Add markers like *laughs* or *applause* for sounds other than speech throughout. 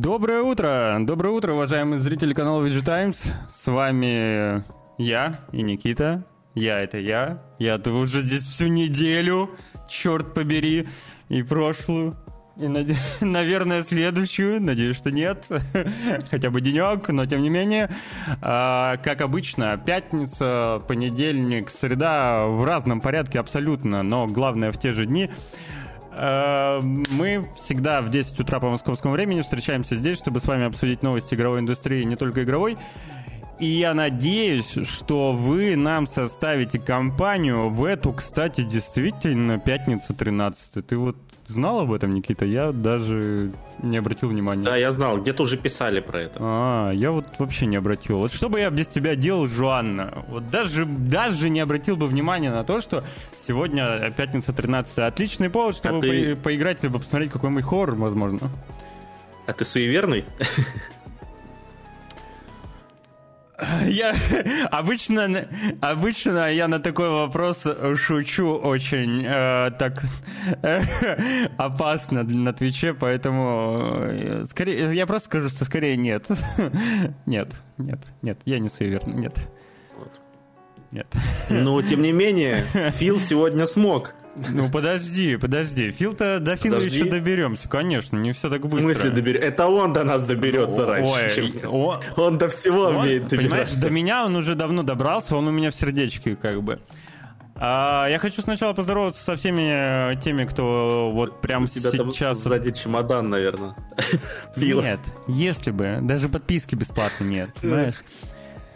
Доброе утро! Доброе утро, уважаемые зрители канала VG Times. С вами я и Никита. Я — это я. Я -то уже здесь всю неделю, черт побери, и прошлую. И, *laughs* наверное, следующую. Надеюсь, что нет. *laughs* Хотя бы денек, но тем не менее. А, как обычно, пятница, понедельник, среда в разном порядке абсолютно, но главное в те же дни. А, мы всегда в 10 утра по московскому времени встречаемся здесь, чтобы с вами обсудить новости игровой индустрии, не только игровой. И я надеюсь, что вы нам составите компанию в эту, кстати, действительно, пятница 13 Ты вот знал об этом, Никита? Я даже не обратил внимания. Да, я знал, где-то уже писали про это. А, я вот вообще не обратил. Вот что бы я без тебя делал, Жуанна? Вот даже, даже не обратил бы внимания на то, что сегодня пятница 13 Отличный повод, чтобы а ты... по- поиграть, либо посмотреть какой-нибудь хоррор, возможно. А ты суеверный? *laughs* Я обычно, обычно я на такой вопрос шучу очень э, так э, *laughs* опасно на Твиче, поэтому э, скорее я просто скажу, что скорее нет. *laughs* Нет, нет, нет, я не суеверный, нет. Нет. Но тем не менее, Фил сегодня смог. Ну подожди, подожди. Фил-то до Фила подожди. еще доберемся, конечно, не все так быстро. В смысле доберемся? Это он до нас доберется Ой, раньше, чем... О, он до всего он, умеет добираться. Понимаешь, до меня он уже давно добрался, он у меня в сердечке как бы. А, я хочу сначала поздороваться со всеми э, теми, кто вот прям у тебя сейчас... Там сзади чемодан, наверное. *laughs* Нет, если бы. Даже подписки бесплатно нет, понимаешь?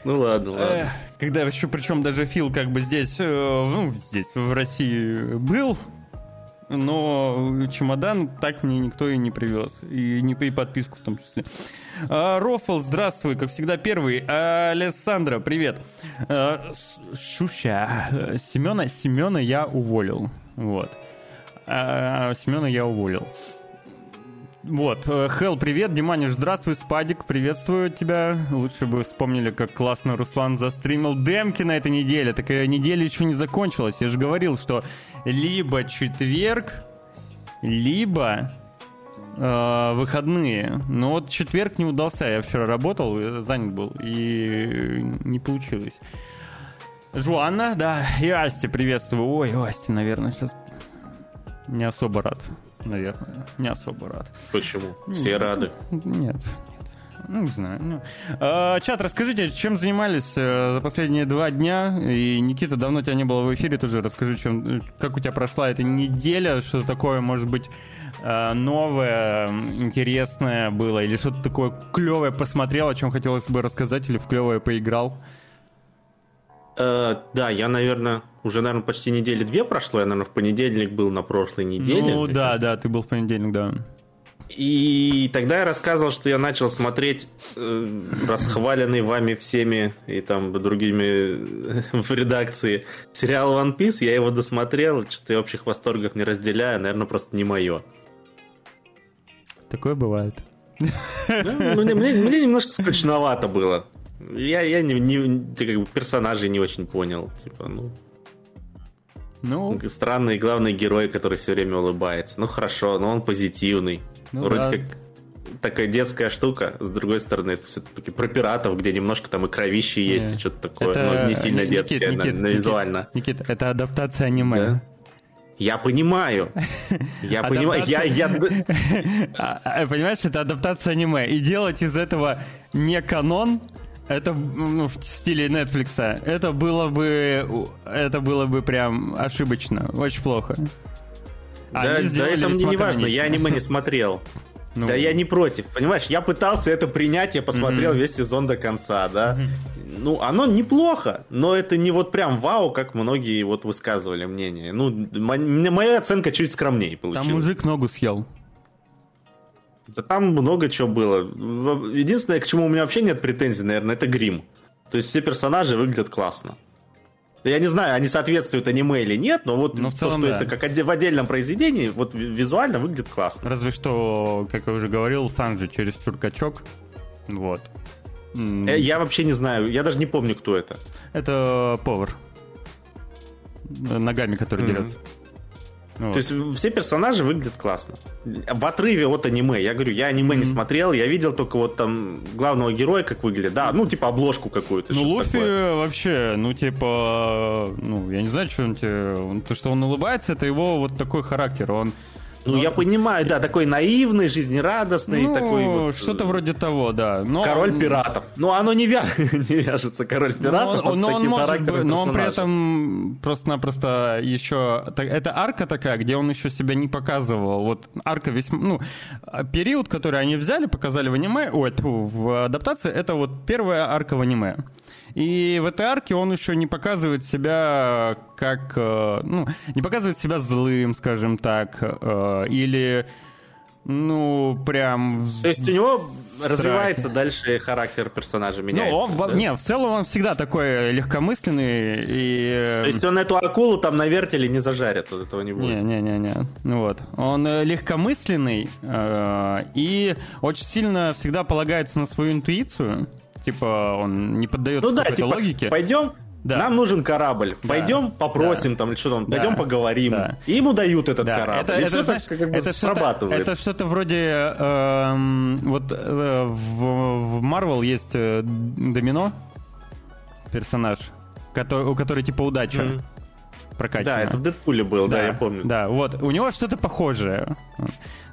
Ну ладно, ладно. Когда еще, причем даже Фил как бы здесь, э, ну, здесь, в России был, но чемодан так мне никто и не привез. И, не, и подписку в том числе. А, Рофл, здравствуй, как всегда, первый. А, Алессандра, привет. А, Шуша, Семена, Семена я уволил. Вот. А, Семена я уволил. Вот, э, Хел, привет, Диманиш, здравствуй, Спадик, приветствую тебя. Лучше бы вспомнили, как классно Руслан застримил демки на этой неделе. Такая неделя еще не закончилась. Я же говорил, что либо четверг, либо э, выходные. Но вот четверг не удался. Я вчера работал, э, занят был, и не получилось. Жуанна, да, и Асти приветствую. Ой, Асти, наверное, сейчас не особо рад наверное, не особо рад. Почему? Все нет, рады? Нет. Ну, не знаю. Ну. А, чат, расскажите, чем занимались э, за последние два дня? И, Никита, давно тебя не было в эфире, тоже расскажи, чем, как у тебя прошла эта неделя, что такое, может быть, э, новое, интересное было, или что-то такое клевое посмотрел, о чем хотелось бы рассказать, или в клевое поиграл? Э, да, я, наверное, уже, наверное, почти недели две прошло. Я, наверное, в понедельник был на прошлой неделе. Ну да, кажется. да, ты был в понедельник, да. И тогда я рассказывал, что я начал смотреть э, расхваленный вами всеми и там другими *laughs* в редакции сериал One Piece. Я его досмотрел, что-то я общих восторгов не разделяю, наверное, просто не мое. Такое бывает. Ну, мне, мне, мне немножко скучновато было. Я, я не, не, как бы персонажей не очень понял. Типа, ну. Ну. Странный главный герой, который все время улыбается. Ну хорошо, но он позитивный. Ну, Вроде да. как такая детская штука, с другой стороны, это все-таки про пиратов, где немножко там и кровище есть, не. и что-то такое, это... но не сильно Никит, детское, Никит, на, на визуально. Никит, это адаптация аниме. Да? Я понимаю. *laughs* Я понимаю. Я, я... *laughs* А, а, понимаешь, это адаптация аниме. И делать из этого не канон, это ну, в стиле Netflix. Это было бы, это было бы прям ошибочно, очень плохо. А да, да это мне не важно, я аниме не смотрел. *laughs* Ну... Да я не против, понимаешь, я пытался это принять, я посмотрел mm-hmm. весь сезон до конца, да. Mm-hmm. Ну, оно неплохо, но это не вот прям вау, как многие вот высказывали мнение. Ну, моя оценка чуть скромнее получилась. Там мужик ногу съел. Да там много чего было. Единственное, к чему у меня вообще нет претензий, наверное, это грим. То есть все персонажи выглядят классно. Я не знаю, они соответствуют аниме или нет, но вот но в целом, то, что да. это как в отдельном произведении, вот визуально выглядит классно. Разве что, как я уже говорил, Санджи через чуркачок. Вот. Э, я вообще не знаю, я даже не помню, кто это. Это повар. Ногами, который mm-hmm. дерется. Вот. То есть все персонажи выглядят классно. В отрыве от аниме. Я говорю, я аниме mm-hmm. не смотрел, я видел только вот там главного героя, как выглядит. Да, ну, типа обложку какую-то. Ну, Луфи такое. вообще, ну, типа, ну, я не знаю, что он тебе... То, что он улыбается, это его вот такой характер. Он ну, Но... я понимаю, да, такой наивный, жизнерадостный, ну, такой вот... что-то вроде того, да. Но... Король пиратов. Ну, оно не, вя... *laughs* не вяжется, король пиратов, но он, но он может быть, Но он при этом просто-напросто еще... Это арка такая, где он еще себя не показывал. Вот арка весьма... Ну, период, который они взяли, показали в аниме, ой, в адаптации, это вот первая арка в аниме. И в этой арке он еще не показывает себя как... Э, ну, не показывает себя злым, скажем так, э, или ну, прям... То есть у него страхе. развивается дальше характер персонажа, меняется? Ну, он, да? Не, в целом он всегда такой легкомысленный и... Э, То есть он эту акулу там на вертеле не зажарит, вот этого не будет? Не-не-не-не, ну вот. Он легкомысленный э, и очень сильно всегда полагается на свою интуицию. Типа он не поддается ну, да, типа, логике. Пойдем, да. Нам нужен корабль. Да. Пойдем попросим да. там или что там. Да. Пойдем поговорим. Да. И ему дают этот да. корабль. Это, и это, все знаешь, так как бы это срабатывает. Это что-то вроде э, вот э, в, Marvel есть э, Домино персонаж, который, у которой типа удача. Mm. Прокачана. Да, это в Дэдпуле был, да, да я помню. Да, вот. У него что-то похожее.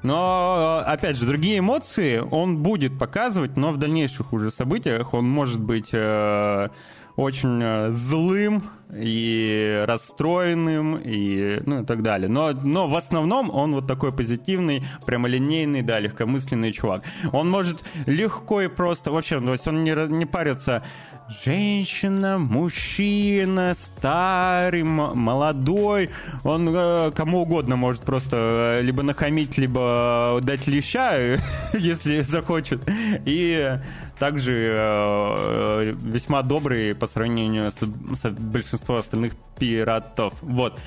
Но, опять же, другие эмоции он будет показывать, но в дальнейших уже событиях он может быть э, очень э, злым и расстроенным и ну и так далее. Но, но в основном он вот такой позитивный, прямолинейный, да, легкомысленный чувак. Он может легко и просто, вообще, то есть он не, не парится женщина, мужчина, старый, молодой, он э, кому угодно может просто э, либо нахамить, либо дать леща, *laughs* если захочет. И также э, весьма добрый по сравнению с, с большинством остальных пиратов. Вот.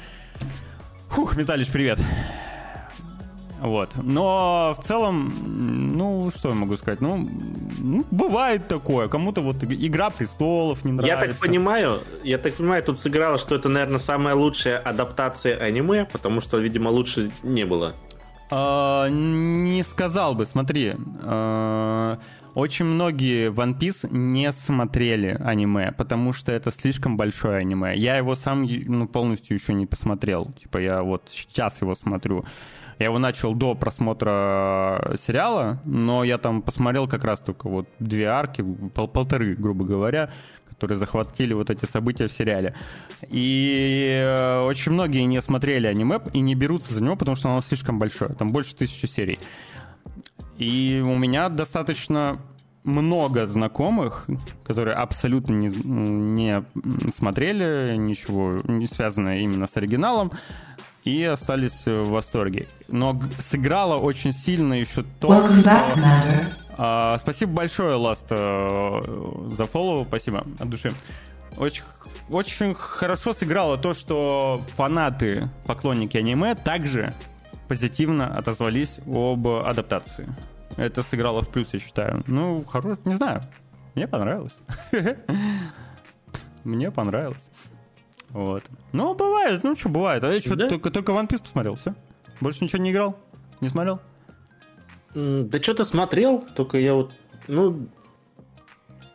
Фух, Металлич, привет. Вот. Но в целом, ну, что я могу сказать? Ну, ну бывает такое. Кому-то вот Игра престолов не нравится. Я так понимаю, я так понимаю, тут сыграло, что это, наверное, самая лучшая адаптация аниме, потому что, видимо, лучше не было. А, не сказал бы, смотри. А, очень многие One Piece не смотрели аниме, потому что это слишком большое аниме. Я его сам ну, полностью еще не посмотрел. Типа я вот сейчас его смотрю. Я его начал до просмотра сериала, но я там посмотрел как раз только вот две арки, пол полторы, грубо говоря, которые захватили вот эти события в сериале. И э, очень многие не смотрели аниме и не берутся за него, потому что оно слишком большое. Там больше тысячи серий. И у меня достаточно много знакомых, которые абсолютно не, не смотрели ничего, не связанное именно с оригиналом, и остались в восторге. Но сыграло очень сильно еще то, Welcome back, а, спасибо большое, Ласт, э, за фоллоу, спасибо от души. Очень, очень хорошо сыграло то, что фанаты, поклонники аниме также позитивно отозвались об адаптации. Это сыграло в плюс, я считаю. Ну, хорош, не знаю. Мне понравилось. *laughs* Мне понравилось. Вот. Ну, бывает, ну что, бывает. А я что, да? только, только One Piece посмотрел, все? Больше ничего не играл? Не смотрел? Да что-то смотрел, только я вот, ну,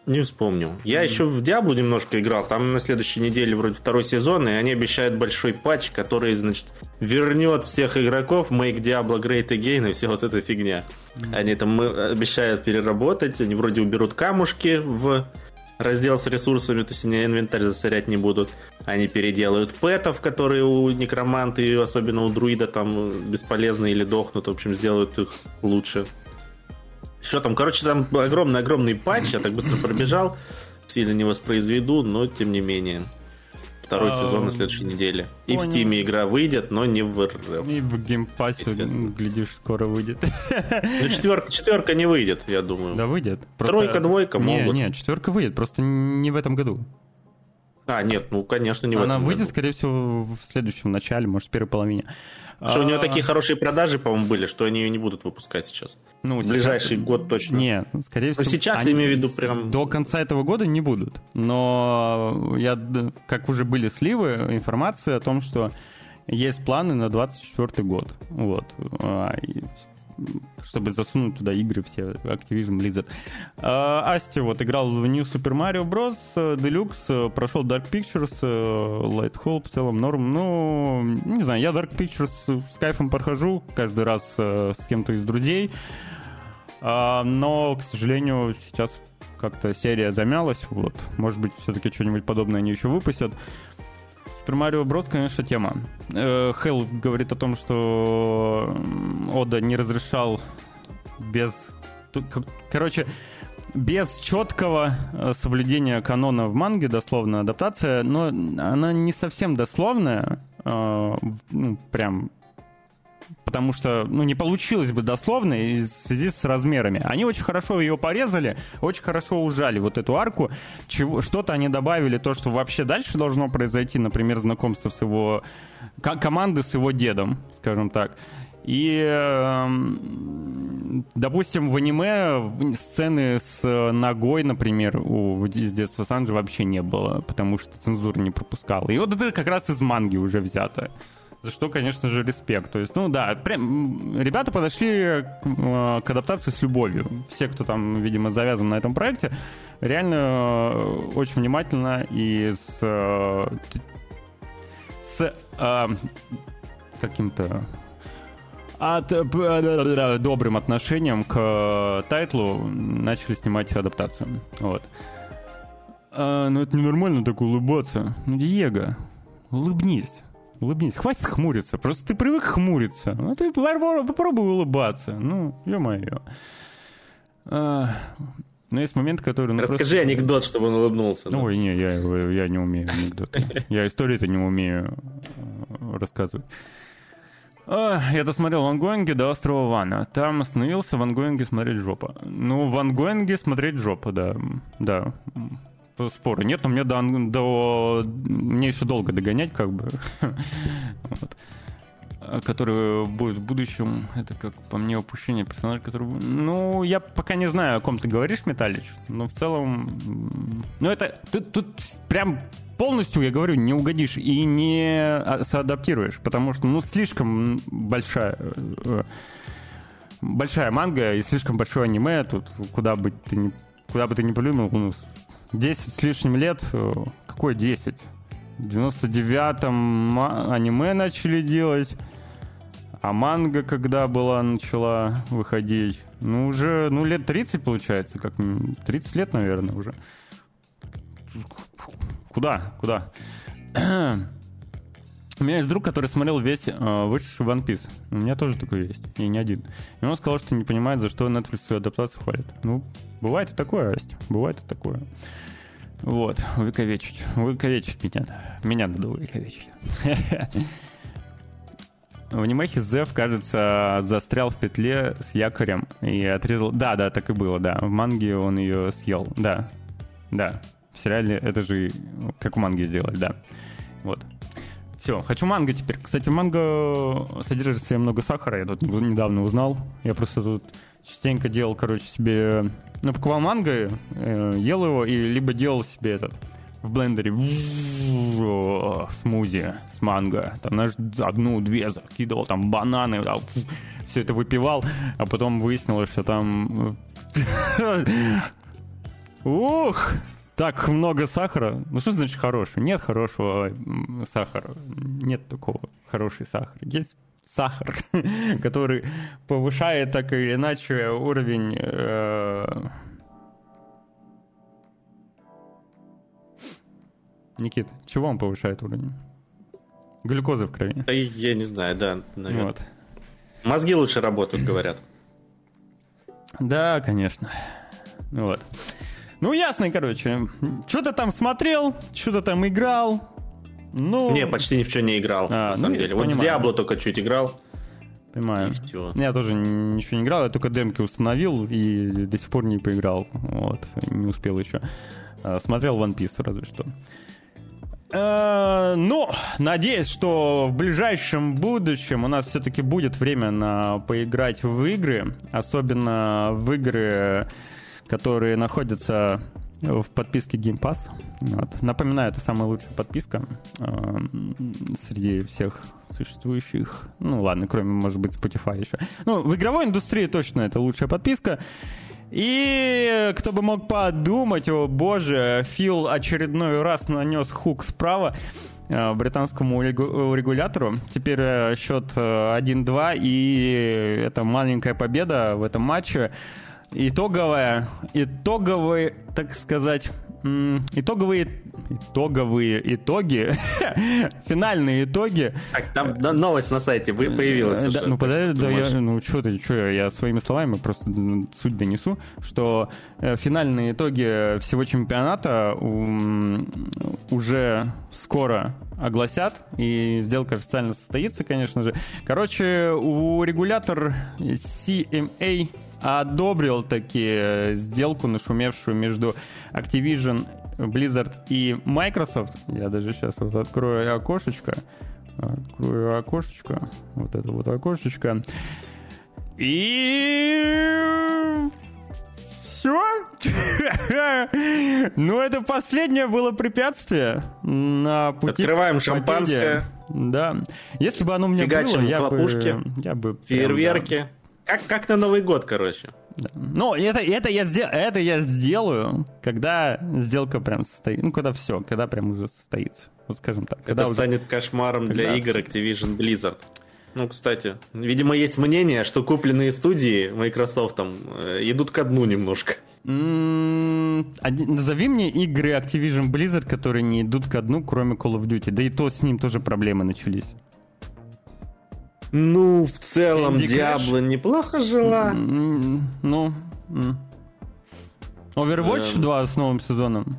не вспомню. Я mm еще в Диаблу немножко играл. Там на следующей неделе вроде второй сезон, и они обещают большой патч, который, значит, вернет всех игроков, make Diablo great again и все вот эта фигня. mm Они там обещают переработать, они вроде уберут камушки в раздел с ресурсами, то есть они инвентарь засорять не будут. Они переделают пэтов, которые у некроманта и особенно у друида там бесполезны или дохнут. В общем, сделают их лучше. Что там? Короче, там огромный-огромный патч. Я так быстро пробежал. Сильно не воспроизведу, но тем не менее. Второй а, сезон на следующей неделе. И понял. в Стиме игра выйдет, но не в РФ. И в Game Pass е, глядишь, скоро выйдет. Ну, четверка, четверка не выйдет, я думаю. Да, выйдет. Просто... Тройка, двойка не, могут. Нет, четверка выйдет, просто не в этом году. А, нет, ну, конечно, не Она в этом Она выйдет, году. скорее всего, в следующем начале, может, в первой половине. Что у нее а. такие хорошие продажи, по-моему, были, что они ее не будут выпускать сейчас. Ну, в ближайший год точно. Нет, скорее всего. Но сейчас, я имею в виду, прям... До конца этого года не будут. Но я, как уже были сливы, информация о том, что есть планы на 24 год. Вот. Чтобы засунуть туда игры все Activision Blizzard. А, Асти вот играл в New Super Mario Bros. Deluxe, прошел Dark Pictures, Light Hole в целом норм. Ну, не знаю, я Dark Pictures с кайфом прохожу каждый раз с кем-то из друзей. А, но, к сожалению, сейчас как-то серия замялась. Вот. Может быть, все-таки что-нибудь подобное они еще выпустят. Super Mario Bros, конечно, тема. Хелл говорит о том, что Ода не разрешал без... Короче, без четкого э, соблюдения канона в манге, дословно адаптация, но она не совсем дословная, э, ну, прям потому что, ну, не получилось бы дословно в связи с размерами. Они очень хорошо ее порезали, очень хорошо ужали вот эту арку. Чего, что-то они добавили, то, что вообще дальше должно произойти, например, знакомство с его... команды с его дедом, скажем так. И, эм, допустим, в аниме сцены с ногой, например, у, из детства Санджи вообще не было, потому что цензура не пропускала. И вот это как раз из манги уже взято за что, конечно же, респект. То есть, ну да, прям, ребята подошли к, к адаптации с любовью. Все, кто там, видимо, завязан на этом проекте, реально э, очень внимательно и с, э, с э, каким-то от добрым отношением к тайтлу начали снимать адаптацию. Вот. А, ну это ненормально так улыбаться. Ну, Диего, улыбнись. Улыбнись. Хватит хмуриться. Просто ты привык хмуриться. Ну, ты попробуй улыбаться. Ну, ё-моё. А, но есть момент, который... Ну, Расскажи просто... анекдот, чтобы он улыбнулся. Да? Ой, не, я, я не умею анекдоты. Я истории-то не умею э, рассказывать. А, я досмотрел в Ангоинге до острова Вана. Там остановился в Ангоинге смотреть жопа. Ну, в Ангоинге смотреть жопа, да. Да спора нет, но мне до, до мне еще долго догонять, как бы. вот. А, который будет в будущем. Это как по мне упущение персонажа, который. Ну, я пока не знаю, о ком ты говоришь, Металлич, но в целом. Ну, это. Ты тут прям полностью, я говорю, не угодишь и не а, соадаптируешь, потому что, ну, слишком большая э, большая манга и слишком большое аниме, тут куда бы ты ни, куда бы ты ни плюнул, ну, 10 с лишним лет, э, какой 10? В 99-м аниме начали делать, а манга когда была, начала выходить? Ну, уже, ну, лет 30 получается, как 30 лет, наверное, уже. Куда? Куда? *clears throat* У меня есть друг, который смотрел весь э, вышедший One Piece. У меня тоже такой есть, и не один. И он сказал, что не понимает, за что Netflix свою адаптацию хвалит. Ну, бывает и такое, Астя, бывает и такое. Вот, увековечить. Увековечить меня. Меня надо увековечить. В анимехе Зев, кажется, застрял в петле с якорем и отрезал... Да, да, так и было, да. В манге он ее съел, да. Да. В сериале это же как в манге сделали, да. Вот. Все, хочу манго теперь. Кстати, манго содержит в себе много сахара, я тут недавно узнал. Я просто тут частенько делал, короче, себе ну, покупал манго, э, ел его и либо делал себе этот в блендере смузи с манго. Там, знаешь, одну-две закидывал, там бананы, там, все это выпивал, а потом выяснилось, что там... *laughs* Ух! Так много сахара. Ну что значит хороший? Нет хорошего сахара. Нет такого хороший сахар. Есть сахар, *laughs* который повышает так или иначе уровень... Э... Никит, чего он повышает уровень? Глюкозы в крови. Я не знаю, да, наверное. Вот. Мозги лучше работают, говорят. Да, конечно. Вот. Ну, ясно, короче. Что-то там смотрел, что-то там играл, ну... Не, почти ни в чем не играл, а, на ну, самом деле. Вот в Diablo только чуть играл. Понимаю. Я тоже ничего не играл, я только демки установил и до сих пор не поиграл. Вот, не успел еще. А, смотрел One Piece разве что. Э, ну, надеюсь, что в ближайшем будущем у нас все-таки будет время на поиграть в игры, особенно в игры, которые находятся в подписке Game Pass. Вот. Напоминаю, это самая лучшая подписка э, среди всех существующих. Ну ладно, кроме, может быть, Spotify еще. Ну, в игровой индустрии точно это лучшая подписка. И кто бы мог подумать, о боже, Фил очередной раз нанес хук справа э, британскому регулятору. Теперь э, счет 1-2, и это маленькая победа в этом матче итоговая, итоговые, так сказать, итоговые итоговые итоги, *laughs* финальные итоги. Так, там да, новость на сайте появилась. Да, уже, ну подожди, да, я, ну что ты, что я своими словами просто суть донесу, что э, финальные итоги всего чемпионата уже скоро огласят, и сделка официально состоится, конечно же. Короче, у регулятор CMA одобрил таки э, сделку, нашумевшую между Activision, Blizzard и Microsoft. Я даже сейчас вот открою окошечко. Открою окошечко. Вот это вот окошечко. И все? *laughs* ну, это последнее было препятствие на пути. Открываем шампанское. Да. Если бы оно у меня Фигачим было, я бы... Я бы Фейерверки. Прям, да, как, как на Новый год, короче. Да. Ну, это, это, я сдел, это я сделаю, когда сделка прям состоит. Ну, когда все, когда прям уже состоится. Вот скажем так. Когда это уже... станет кошмаром когда... для игр Activision Blizzard. Ну, кстати, видимо, есть мнение, что купленные студии Microsoft там, э, идут ко дну немножко. Назови мне игры Activision Blizzard, которые не идут ко дну, кроме Call of Duty. Да и то с ним тоже проблемы начались. Ну, в целом, Диабло неплохо жила. Ну. Overwatch 2 эм. с новым сезоном.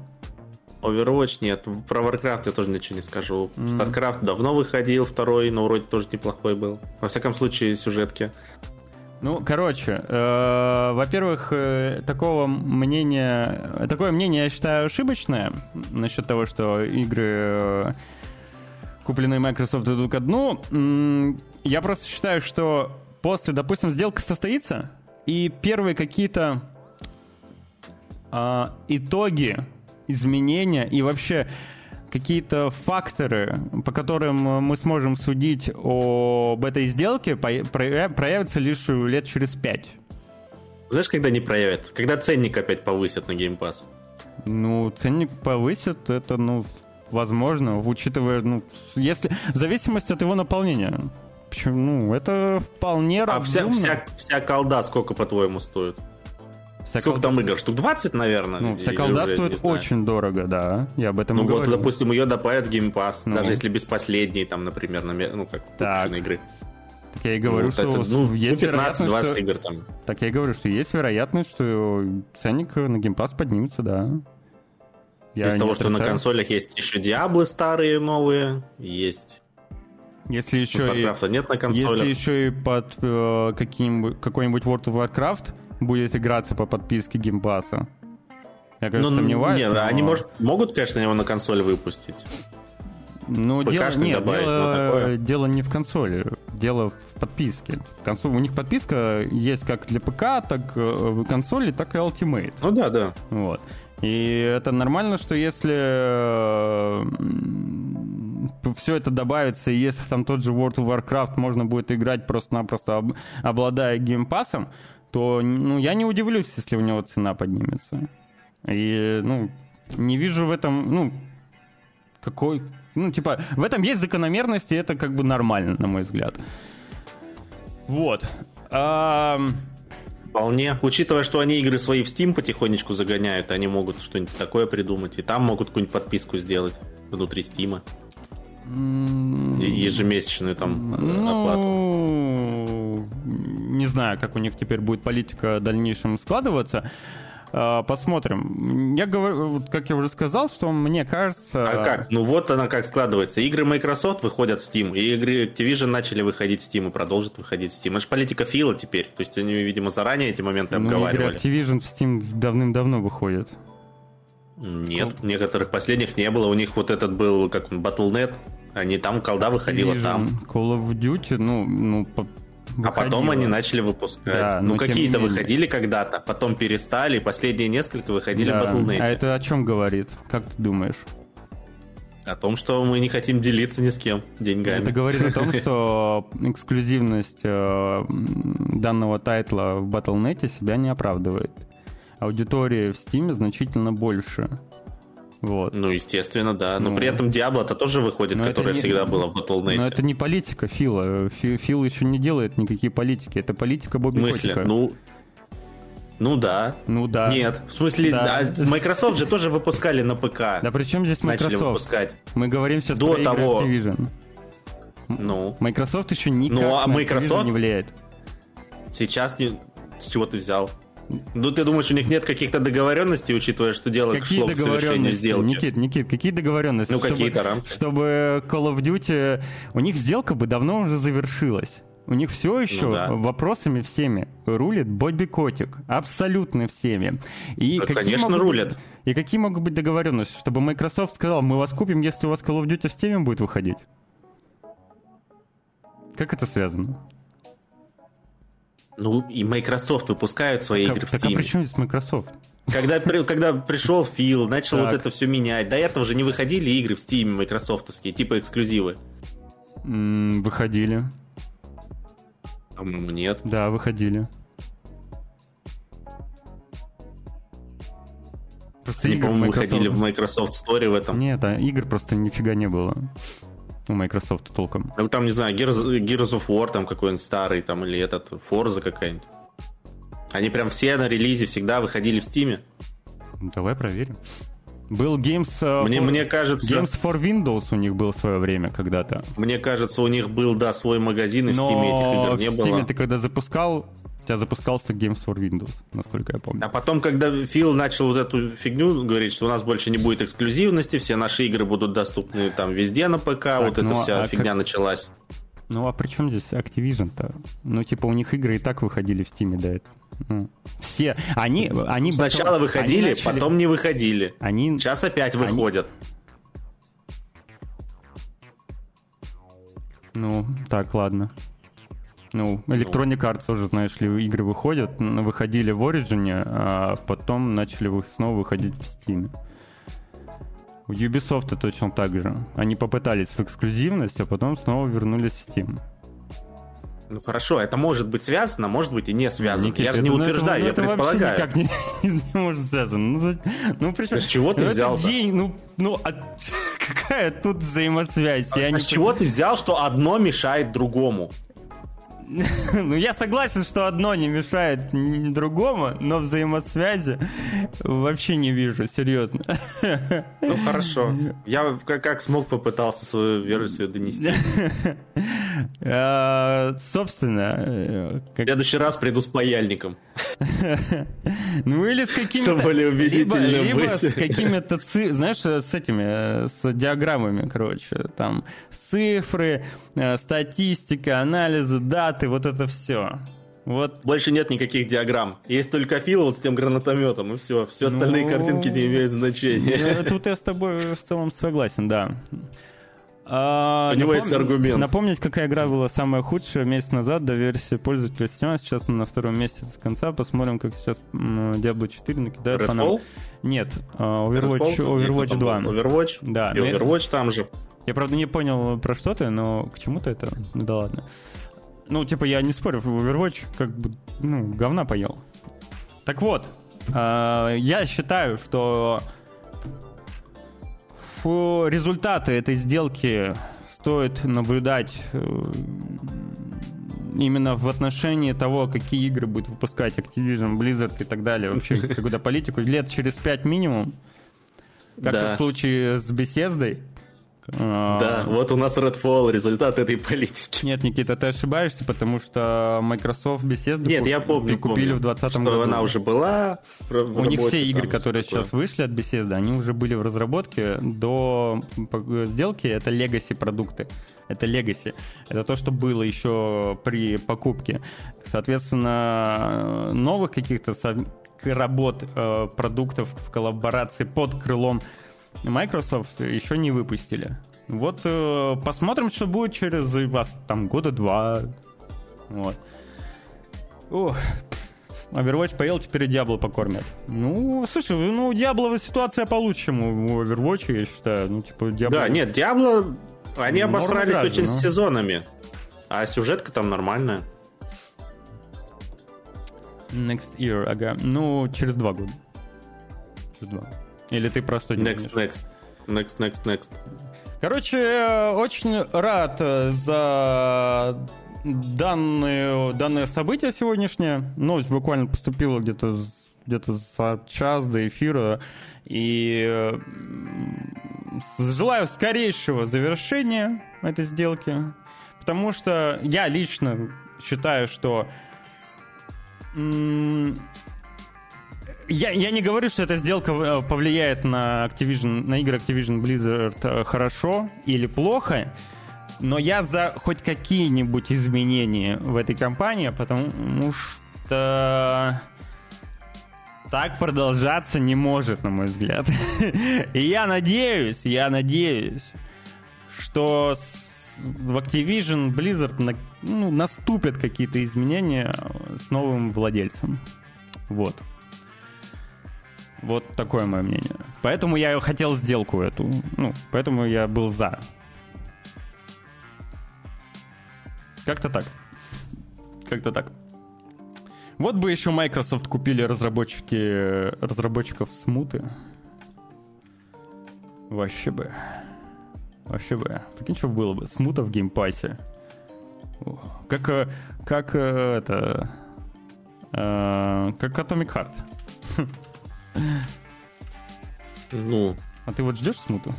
Overwatch нет. Про Warcraft я тоже ничего не скажу. StarCraft давно выходил, второй, но вроде тоже неплохой был. Во всяком случае, сюжетки. Ну, короче, э, во-первых, э, такого мнения, такое мнение я считаю ошибочное насчет того, что игры э, купленные Microsoft идут ко дну. Я просто считаю, что после, допустим, сделка состоится, и первые какие-то э, итоги, изменения и вообще какие-то факторы, по которым мы сможем судить об этой сделке, проявятся лишь лет через пять. Знаешь, когда не проявятся? Когда ценник опять повысят на Game Pass. Ну, ценник повысят, это, ну, возможно, учитывая, ну, если... В зависимости от его наполнения. Почему? Ну, это вполне разумно. А вся, вся, вся колда сколько, по-твоему, стоит? Вся Сколько там игр? Штук 20, наверное? Ну, вся колда стоит очень дорого, да. Я об этом Ну вот, допустим, ее добавят в Game Pass, ну. даже если без последней, там, например, ну, как так. игры. Так я и говорю, ну, что это, ну, есть 15, 20 что... игр там. Так я и говорю, что есть вероятность, что ценник на Game Pass поднимется, да. Я Из того, отрицаю. что на консолях есть еще Диаблы старые, новые, есть если еще и, нет на консолях. Если еще и под э, каким, какой-нибудь World of Warcraft будет играться по подписке Game Pass а. Я, конечно, ну, сомневаюсь. Нет, но... они может, могут, конечно, его на консоль выпустить. Ну, дело, нет, добавить, дело, дело не в консоли, дело в подписке. Консоль, у них подписка есть как для ПК, так э, в консоли, так и Ultimate. Ну да, да. Вот. И это нормально, что если э, все это добавится, и если там тот же World of Warcraft можно будет играть просто-напросто об, обладая геймпасом, то ну, я не удивлюсь, если у него цена поднимется. И, ну, не вижу в этом, ну, какой... Ну, типа, в этом есть закономерность, и это как бы нормально, на мой взгляд. Вот. А... Вполне. Учитывая, что они игры свои в Steam потихонечку загоняют, они могут что-нибудь такое придумать. И там могут какую-нибудь подписку сделать внутри Steam. Ежемесячную там ну, оплату. Не знаю, как у них теперь будет политика в дальнейшем складываться. А, посмотрим. Я говорю, как я уже сказал, что мне кажется... А как? Ну вот она как складывается. Игры Microsoft выходят в Steam, и игры Activision начали выходить в Steam и продолжат выходить в Steam. Это же политика Фила теперь. То есть они, видимо, заранее эти моменты ну, обговаривали. игры Activision в Steam давным-давно выходят. Нет, ну, некоторых последних не было. У них вот этот был, как он, Battle.net. Они там, колда выходила Activision, там. Call of Duty, ну, ну выходило. А потом они начали выпускать. Да, ну, какие-то выходили когда-то, потом перестали, последние несколько выходили да. в Battle.net. А это о чем говорит? Как ты думаешь? О том, что мы не хотим делиться ни с кем деньгами. Это говорит о том, *laughs* что эксклюзивность э, данного тайтла в Battle.net себя не оправдывает. Аудитория в Steam значительно больше. Вот. Ну, естественно, да. Но ну, при этом Диабло-то тоже выходит, которая не... всегда была в Battle.net. Но это не политика Фила. Фил еще не делает никакие политики. Это политика Бобби В смысле? Котика. Ну, ну да. Ну да. Нет, в смысле, да. а Microsoft же тоже выпускали на ПК. Да при чем здесь Microsoft? Начали выпускать. Мы говорим сейчас До про того... Activision. Ну. Microsoft еще никак ну, а Microsoft... Не влияет. Сейчас не... С чего ты взял? Ну, ты думаешь, у них нет каких-то договоренностей, учитывая, что дело какие шло к совершению сделки? Никит, Никит, какие договоренности? Ну, какие-то рамки. Чтобы Call of Duty... У них сделка бы давно уже завершилась. У них все еще ну, да. вопросами всеми рулит Бобби Котик. Абсолютно всеми. И да, конечно, могут, рулят. И какие могут быть договоренности? Чтобы Microsoft сказал, мы вас купим, если у вас Call of Duty в Steam будет выходить. Как это связано? Ну, и Microsoft выпускают свои так, игры в Steam. Так а при чем здесь Microsoft? Когда, когда пришел Фил, начал так. вот это все менять. До этого же не выходили игры в Steam майкрософтовские, типа эксклюзивы. М-м, выходили. По-моему, нет. Да, выходили. Просто не, по-моему, Microsoft... выходили в Microsoft Store в этом. Нет, а игр просто нифига не было у Microsoft толком. Ну, там, не знаю, Gears, Gears of War там какой-нибудь старый, там, или этот, Forza какая-нибудь. Они прям все на релизе всегда выходили в Steam. Давай проверим. Был Games, uh, мне, for, мне кажется, Games for Windows у них был в свое время когда-то. Мне кажется, у них был, да, свой магазин, и в Steam этих игр не в Steam было. ты когда запускал, у тебя запускался Games for Windows, насколько я помню. А потом, когда Фил начал вот эту фигню говорить, что у нас больше не будет эксклюзивности, все наши игры будут доступны там везде на ПК, так, вот ну, эта вся а фигня как... началась. Ну а при чем здесь Activision-то? Ну типа у них игры и так выходили в Steam до этого. Ну, все, они, они сначала потом, выходили, они начали... потом не выходили. Они сейчас опять они... выходят. Ну, так, ладно. Ну, Electronic Arts тоже, знаешь ли, игры выходят, выходили в Origin, а потом начали снова выходить в Steam. У Ubisoft точно так же. Они попытались в эксклюзивность, а потом снова вернулись в Steam. Ну хорошо, это может быть связано, может быть и не связано. Никита, я же не это, утверждаю, это, я это предполагаю. никак не, *laughs* не может связано. Ну, ну причем, с чего ты ну, взял? День, ну, ну а, *laughs* какая тут взаимосвязь? А, я а с чего ты взял, что одно мешает другому? *laughs* Ну, я согласен, что одно не мешает другому, но взаимосвязи вообще не вижу, серьезно. Ну, хорошо. Я как, смог попытался свою версию донести. *laughs* А, собственно... Э. В следующий раз приду с паяльником. *laughs* Ну, или с какими-то... Чтобы более убедительно либо, либо с какими-то, знаешь, с этими, с диаграммами, короче, там цифры, э, статистика, анализы, даты, вот это все. Вот. Больше нет никаких диаграмм. Есть только фил вот с тем гранатометом, и все. Все остальные ну, картинки не имеют значения. Ну, тут я с тобой в целом согласен, да. А, У него напом... есть аргумент. Напомнить, какая игра была самая худшая месяц назад до версии пользователя Steam. Сейчас на втором месте с конца. Посмотрим, как сейчас Diablo 4 накидают Redfall? фанам. Нет, Overwatch, Redfall? Overwatch 2. Overwatch? Да. И Overwatch там же. Я, правда, не понял про что ты, но к чему-то это... Ну да ладно. Ну, типа, я не спорю, в Overwatch как бы, ну, говна поел. Так вот, э, я считаю, что результаты этой сделки стоит наблюдать э, именно в отношении того, какие игры будет выпускать Activision, Blizzard и так далее, вообще *laughs* какую-то политику, лет через пять минимум, как да. в случае с беседой, а, да, вот у нас Redfall, результат этой политики. Нет, Никита, ты ошибаешься, потому что Microsoft Bethesda Нет, я помню, купили помню, в 2020 году. она уже была У них все игры, которые сейчас вышли от Bethesda, они уже были в разработке до сделки, это legacy продукты. Это legacy. Это то, что было еще при покупке. Соответственно, новых каких-то работ, э, продуктов в коллаборации под крылом Microsoft еще не выпустили. Вот э, посмотрим, что будет через вас там года два, Вот. Ох, Overwatch поел, теперь и Диабло покормят. Ну, слушай, ну, Диабло ситуация получше, чем у Overwatch, я считаю. Ну, типа, Диабло... Да, нет, Диабло, они ну, обосрались очень но... с сезонами. А сюжетка там нормальная. Next year, ага. Ну, через два года. Через два. Или ты про что не Next, next. Next, next, next. Короче, э, очень рад э, за данные, данное событие сегодняшнее. Новость буквально поступила где-то где-то за час до эфира. И э, желаю скорейшего завершения этой сделки. Потому что я лично считаю, что я, я не говорю, что эта сделка э, повлияет на Activision, на игры Activision Blizzard э, хорошо или плохо, но я за хоть какие-нибудь изменения в этой компании, потому что так продолжаться не может, на мой взгляд. *laughs* И я надеюсь, я надеюсь, что в Activision Blizzard на, ну, наступят какие-то изменения с новым владельцем. Вот. Вот такое мое мнение. Поэтому я хотел сделку эту. Ну, поэтому я был за. Как-то так. Как-то так. Вот бы еще Microsoft купили разработчики, разработчиков смуты. Вообще бы. Вообще бы. Прикинь, что было бы. Смута в геймпассе. Как, э, как э, это... Э, как Atomic Heart. *laughs* Ну. А ты вот ждешь смуту?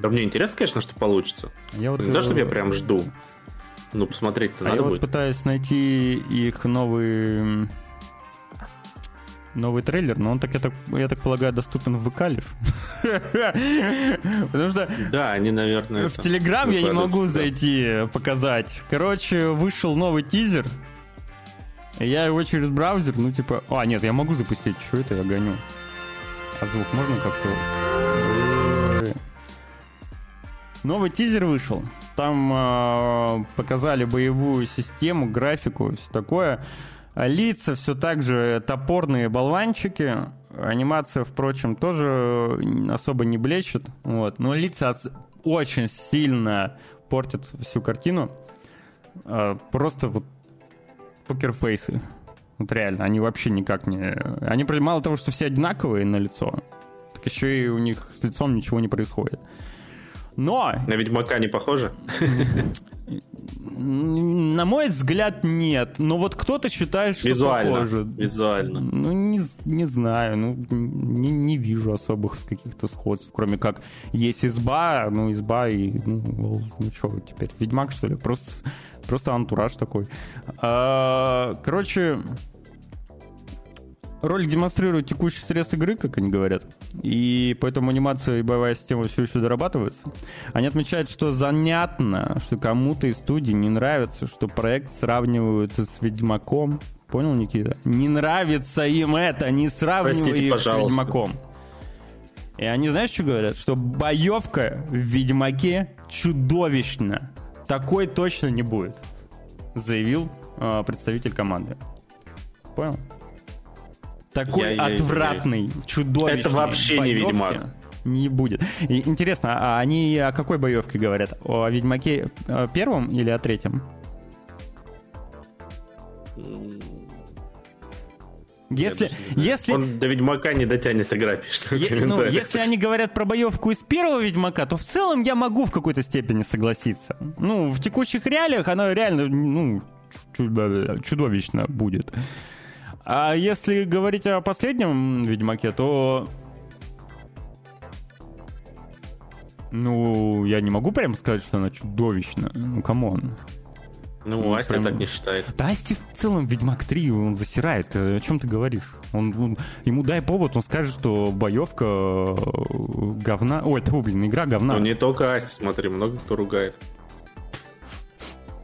Да мне интересно, конечно, что получится. Я вот, Не то, чтобы я прям жду. Ну, посмотреть-то а надо я будет. вот пытаюсь найти их новый новый трейлер, но он так, я так, я так полагаю, доступен в Выкалив. Потому что... Да, они, наверное... В Телеграм я не могу зайти показать. Короче, вышел новый тизер, я его через браузер, ну типа... А, нет, я могу запустить. Что это я гоню? А звук можно как-то... Новый тизер вышел. Там э, показали боевую систему, графику, все такое. Лица все так же топорные болванчики. Анимация, впрочем, тоже особо не блещет. Вот. Но лица очень сильно портят всю картину. Э, просто вот покерфейсы. Вот реально, они вообще никак не... Они мало того, что все одинаковые на лицо, так еще и у них с лицом ничего не происходит. Но... На Ведьмака не похоже? На мой взгляд, нет. Но вот кто-то считает, что Визуально. похоже. Визуально. Ну, не, не знаю. Ну, не, не вижу особых каких-то сходств, кроме как есть изба, ну, изба и, ну, ну что теперь, Ведьмак, что ли? Просто, просто антураж такой. А, короче, ролик демонстрирует текущий срез игры, как они говорят, и поэтому анимация и боевая система все еще дорабатываются. Они отмечают, что занятно, что кому-то из студий не нравится, что проект сравнивают с Ведьмаком. Понял, Никита? Не нравится им это, не сравнивают Простите, их пожалуйста. с Ведьмаком. И они, знаешь, что говорят? Что боевка в Ведьмаке чудовищна. Такой точно не будет, заявил э, представитель команды. Понял? такой я, отвратный, я чудовищный. Это вообще не Ведьмак. Не будет. И, интересно, а они о какой боевке говорят? О Ведьмаке э, первом или о третьем? Если, если... Он до Ведьмака не дотянет игра, пишет *laughs* е- ну, Если они говорят про боевку из первого Ведьмака, то в целом я могу в какой-то степени согласиться. Ну, в текущих реалиях она реально ну, чудовищно будет. А если говорить о последнем Ведьмаке, то... Ну, я не могу прямо сказать, что она чудовищна. Ну, come on. Ну, ну Асти прям... так не считает. Да, Асти в целом Ведьмак 3, он засирает. О чем ты говоришь? Он, он, ему дай повод, он скажет, что боевка э, говна... Ой, это, блин, игра говна. Ну, не только Асти, смотри, много кто ругает.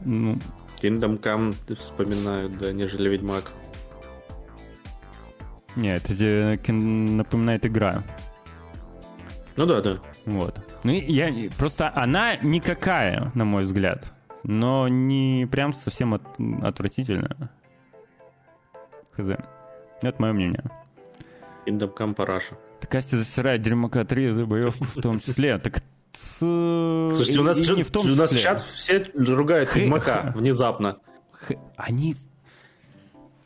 Ну... Kingdom Come вспоминают, да, нежели Ведьмак. Нет, это напоминает игра. Ну да, да. Вот. Ну, я просто она никакая, на мой взгляд. Но не прям совсем от, отвратительно. Хз. Это мое мнение. Kingdom Come параша. Так Асти засирает Дерьмака 3 за боевку в том числе. Так Слушайте, у нас, и, не в том у нас чат все ругают Ведьмака внезапно. Они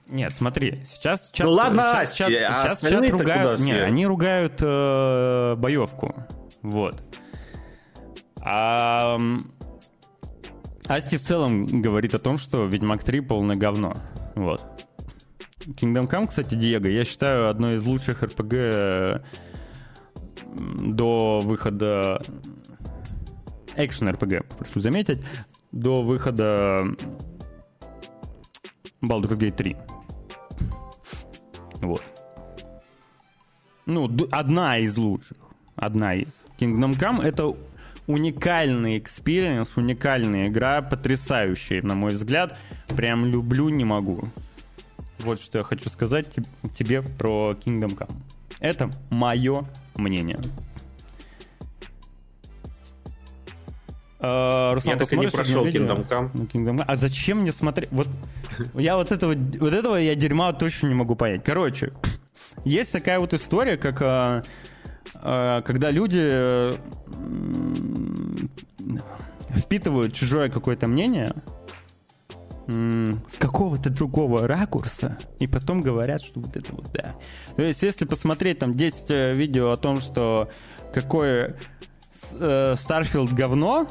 нет, смотри, сейчас чат, ну ладно, сейчас, чат, а сейчас чат ругают, не, они ругают э, боевку, вот. А Асти в целом говорит о том, что Ведьмак 3 полное говно, вот. Kingdom Come, кстати, Диего, я считаю одной из лучших RPG до выхода экшен RPG, прошу заметить, до выхода Baldur's Gate 3. Вот. Ну, одна из лучших. Одна из. Kingdom Come — это уникальный experience, уникальная игра, потрясающая, на мой взгляд. Прям люблю, не могу. Вот что я хочу сказать тебе про Kingdom Come. Это мое мнение. Uh, Руслан, я так и не прошел Kingdom Come. Ну, Kingdom Come. А зачем мне смотреть? Вот я вот этого, вот этого я дерьма точно не могу понять. Короче, есть такая вот история, как а, а, когда люди а, впитывают чужое какое-то мнение с какого-то другого ракурса, и потом говорят, что вот это вот да. То есть, если посмотреть там 10 э, видео о том, что какое э, Starfield говно,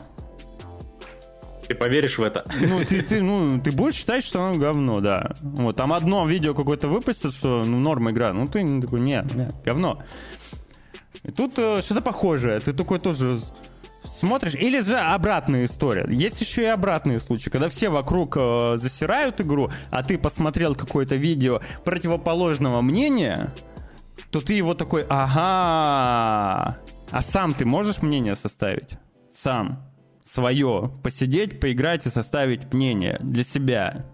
ты поверишь в это? Ну, ты, ты, ну, ты будешь считать, что оно говно, да. Вот, там одно видео какое-то выпустят, что ну, норма игра. Ну, ты такой, нет, нет, говно. Тут э, что-то похожее. Ты такой тоже смотришь. Или же обратная история. Есть еще и обратные случаи, когда все вокруг э, засирают игру, а ты посмотрел какое-то видео противоположного мнения, то ты его такой, ага, а сам ты можешь мнение составить? Сам. Свое. Посидеть, поиграть и составить мнение для себя.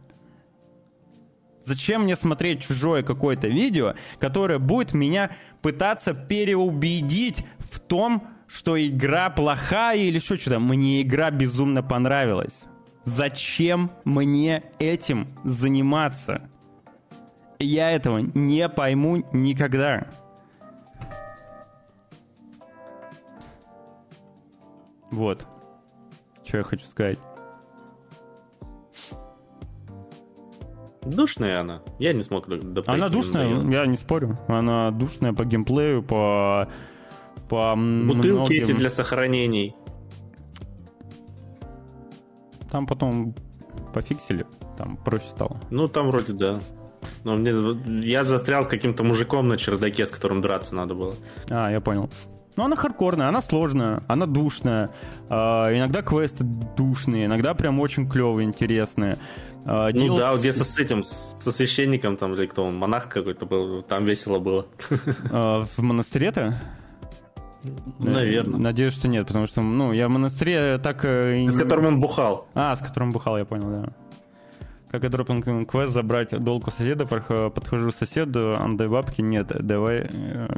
Зачем мне смотреть чужое какое-то видео, которое будет меня пытаться переубедить в том, что игра плохая или что что-то. Мне игра безумно понравилась. Зачем мне этим заниматься? Я этого не пойму никогда. Вот. Что я хочу сказать. Душная она. Я не смог Она душная, я не спорю. Она душная по геймплею, по по Бутылки многим... эти для сохранений. Там потом пофиксили, там проще стало. Ну, там вроде да. Но мне, я застрял с каким-то мужиком на чердаке, с которым драться надо было. А, я понял. Ну, она хардкорная, она сложная, она душная. Э, иногда квесты душные, иногда прям очень клевые, интересные. Э, ну да, где со, с этим, со священником там, или кто он, монах какой-то был, там весело было. Э, в монастыре-то? Наверное. Надеюсь, что нет, потому что, ну, я в монастыре так... Э, с которым он бухал. А, с которым бухал, я понял, да. Как я дропинг квест забрать долг соседа, подхожу к соседу, отдай бабки, нет, давай, э,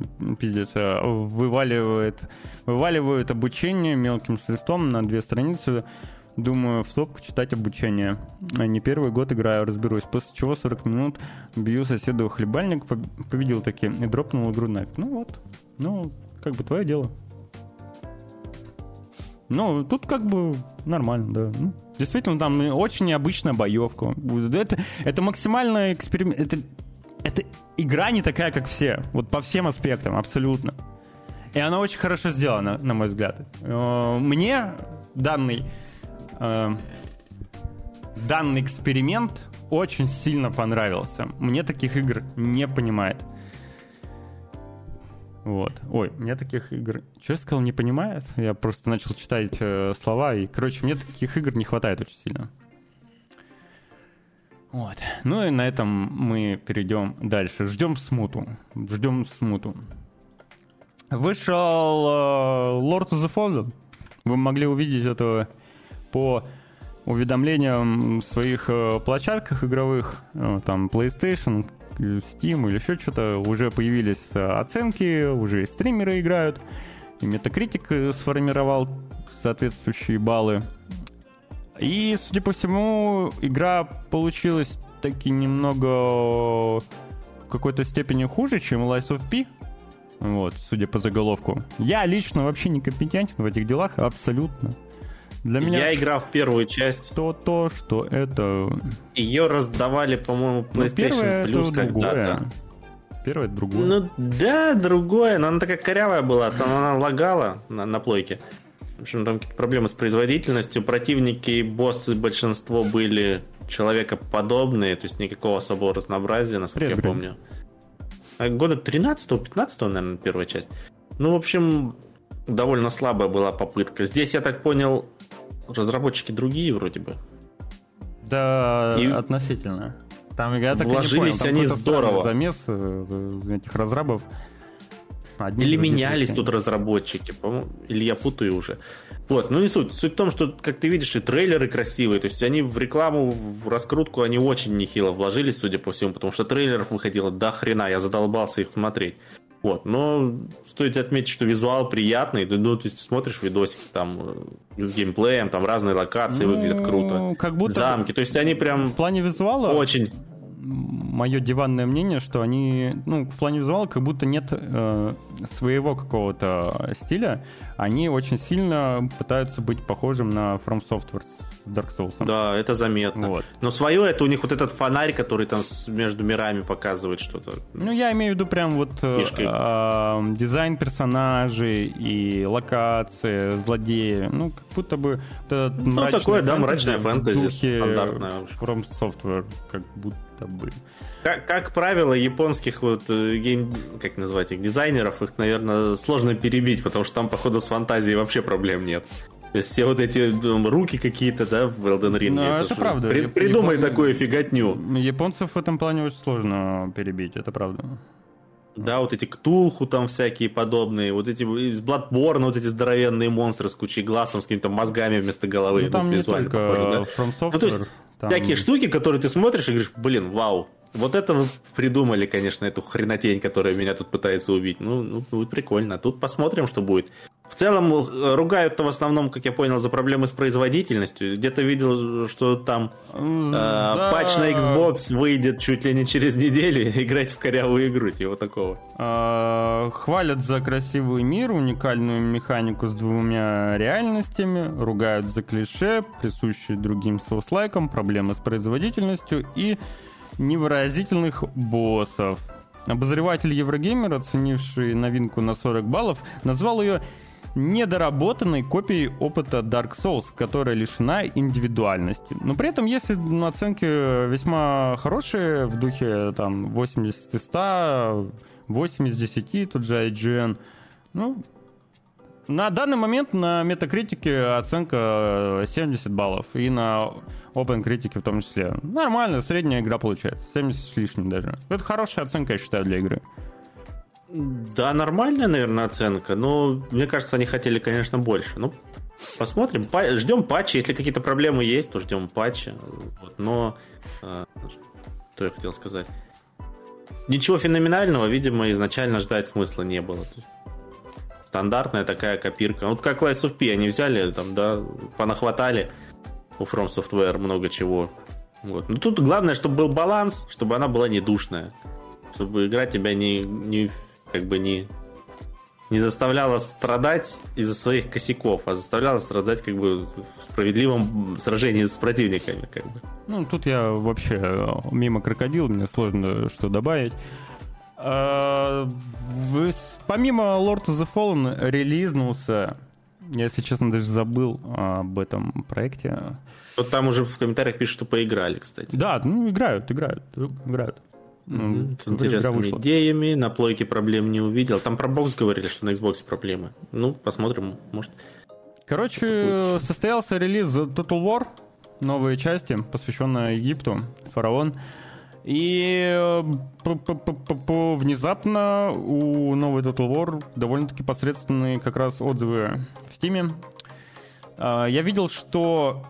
пиздец, э, вываливает, вываливает обучение мелким шрифтом на две страницы, думаю, в топку читать обучение. Не первый год играю, разберусь. После чего 40 минут бью соседа хлебальник, победил таки и дропнул игру нафиг. Ну вот, ну, как бы твое дело. Ну, тут как бы нормально, да. Ну, действительно, там очень необычная боевка. Это, это максимально эксперимент. Это, это игра не такая, как все. Вот по всем аспектам, абсолютно. И она очень хорошо сделана, на мой взгляд. Э, мне данный, э, данный эксперимент очень сильно понравился. Мне таких игр не понимает. Вот. Ой, мне таких игр... Что я сказал, не понимает? Я просто начал читать э, слова, и, короче, мне таких игр не хватает очень сильно. Вот. Ну и на этом мы перейдем дальше. Ждем смуту. Ждем смуту. Вышел э, Lord of the Fallen. Вы могли увидеть это по уведомлениям в своих э, площадках игровых. Э, там PlayStation, Steam или еще что-то, уже появились э, оценки, уже и стримеры играют, и Metacritic э, сформировал соответствующие баллы. И, судя по всему, игра получилась таки немного в какой-то степени хуже, чем Lies of P. Вот, судя по заголовку. Я лично вообще не компетентен в этих делах, абсолютно. Для меня я играл в первую часть. То то, что это... Ее раздавали, по-моему, ну, PlayStation ну, Plus когда-то. Первое это другое. Ну да, другое, но она такая корявая была, там она лагала на, на плойке. В общем, там какие-то проблемы с производительностью. Противники и боссы большинство были человекоподобные, то есть никакого особого разнообразия, насколько Привет, я помню. А года 13-15, наверное, первая часть. Ну, в общем, довольно слабая была попытка. Здесь, я так понял, разработчики другие вроде бы. Да, и относительно. Там я так вложились понял, они здорово. Замес э, этих разрабов. Одни Или менялись тут разработчики, или я путаю уже. Вот, ну не суть. Суть в том, что, как ты видишь, и трейлеры красивые, то есть они в рекламу, в раскрутку они очень нехило вложились, судя по всему, потому что трейлеров выходило до хрена, я задолбался их смотреть. Вот, но стоит отметить, что визуал приятный, ну, ты смотришь видосики там э, с геймплеем, там разные локации ну, выглядят круто. Как будто замки, то есть они прям в плане визуала очень мое диванное мнение, что они, ну, в плане визуала как будто нет э, своего какого-то стиля. Они очень сильно пытаются быть похожим на From Software с Dark Souls. Да, это заметно. Вот. Но свое это у них вот этот фонарь, который там между мирами показывает что-то. Ну, я имею в виду прям вот э, э, дизайн персонажей и локации, злодеи. Ну, как будто бы вот этот Ну, такое, да, мрачное фэнтези стандартное. From Software, как будто бы. Как, как правило, японских вот э, гейм, как назвать их, дизайнеров, их, наверное, сложно перебить, потому что там, походу, с фантазией вообще проблем нет. То есть все вот эти там, руки какие-то, да, в Elden Ring. Ну, это, это правда. При, придумай Япон... такую фиготню. Японцев в этом плане очень сложно перебить, это правда. Да, вот эти ктулху там всякие подобные, вот эти из Bloodborne, вот эти здоровенные монстры с кучей глаз, с какими-то мозгами вместо головы. Ну, там ну, не только похоже, да? From Software, ну, то есть, там... всякие штуки, которые ты смотришь и говоришь, блин, вау, вот это вы придумали, конечно, эту хренотень, которая меня тут пытается убить. Ну, ну будет прикольно. Тут посмотрим, что будет. В целом э, ругают-то в основном, как я понял, за проблемы с производительностью. Где-то видел, что там э, да. патч на Xbox выйдет чуть ли не через неделю *laughs* играть в корявую игру, типа такого. А, хвалят за красивый мир, уникальную механику с двумя реальностями, ругают за клише, присущие другим соус-лайкам, проблемы с производительностью и невыразительных боссов. Обозреватель Еврогеймер, оценивший новинку на 40 баллов, назвал ее недоработанной копией опыта Dark Souls, которая лишена индивидуальности. Но при этом, если оценки весьма хорошие, в духе там 80 из 100, 8 из 10, тут же IGN, ну, на данный момент на метакритике оценка 70 баллов. И на OpenCritic в том числе. Нормально, средняя игра получается. 70 с лишним даже. Это хорошая оценка, я считаю, для игры. Да, нормальная, наверное, оценка. Но мне кажется, они хотели, конечно, больше. Ну, посмотрим. Ждем патча. Если какие-то проблемы есть, то ждем патча. Вот. Но э, что я хотел сказать? Ничего феноменального, видимо, изначально ждать смысла не было стандартная такая копирка. Вот как Lies of P они взяли, там, да, понахватали у From Software много чего. Вот. Но тут главное, чтобы был баланс, чтобы она была не душная. Чтобы игра тебя не, не как бы не, не заставляла страдать из-за своих косяков, а заставляла страдать как бы в справедливом сражении с противниками. Как бы. Ну, тут я вообще э, мимо крокодил, мне сложно что добавить. А, помимо Lord of the Fallen релизнулся, я, если честно, даже забыл об этом проекте. Вот там уже в комментариях пишут, что поиграли, кстати. Да, ну играют, играют, играют. Mm-hmm. С интересными идеями, на плойке проблем не увидел. Там про бокс говорили, что на Xbox проблемы. Ну, посмотрим, может. Короче, состоялся релиз Total War, новые части, посвященные Египту, фараон. И э, внезапно у новой Total War довольно-таки посредственные как раз отзывы в Steam. А, я видел, что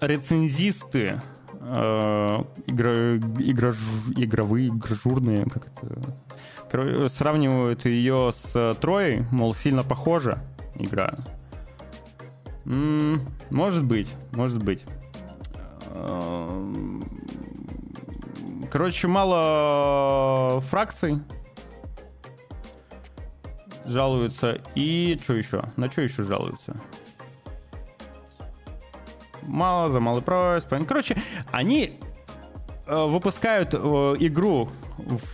рецензисты э, игра, игра, игровые, игрожурные, как это, сравнивают ее с Троей, мол, сильно похожа игра. М-м, может быть, может быть. Короче, мало фракций жалуются. И что еще? На что еще жалуются? Мало за малый прайс. Короче, они э, выпускают э, игру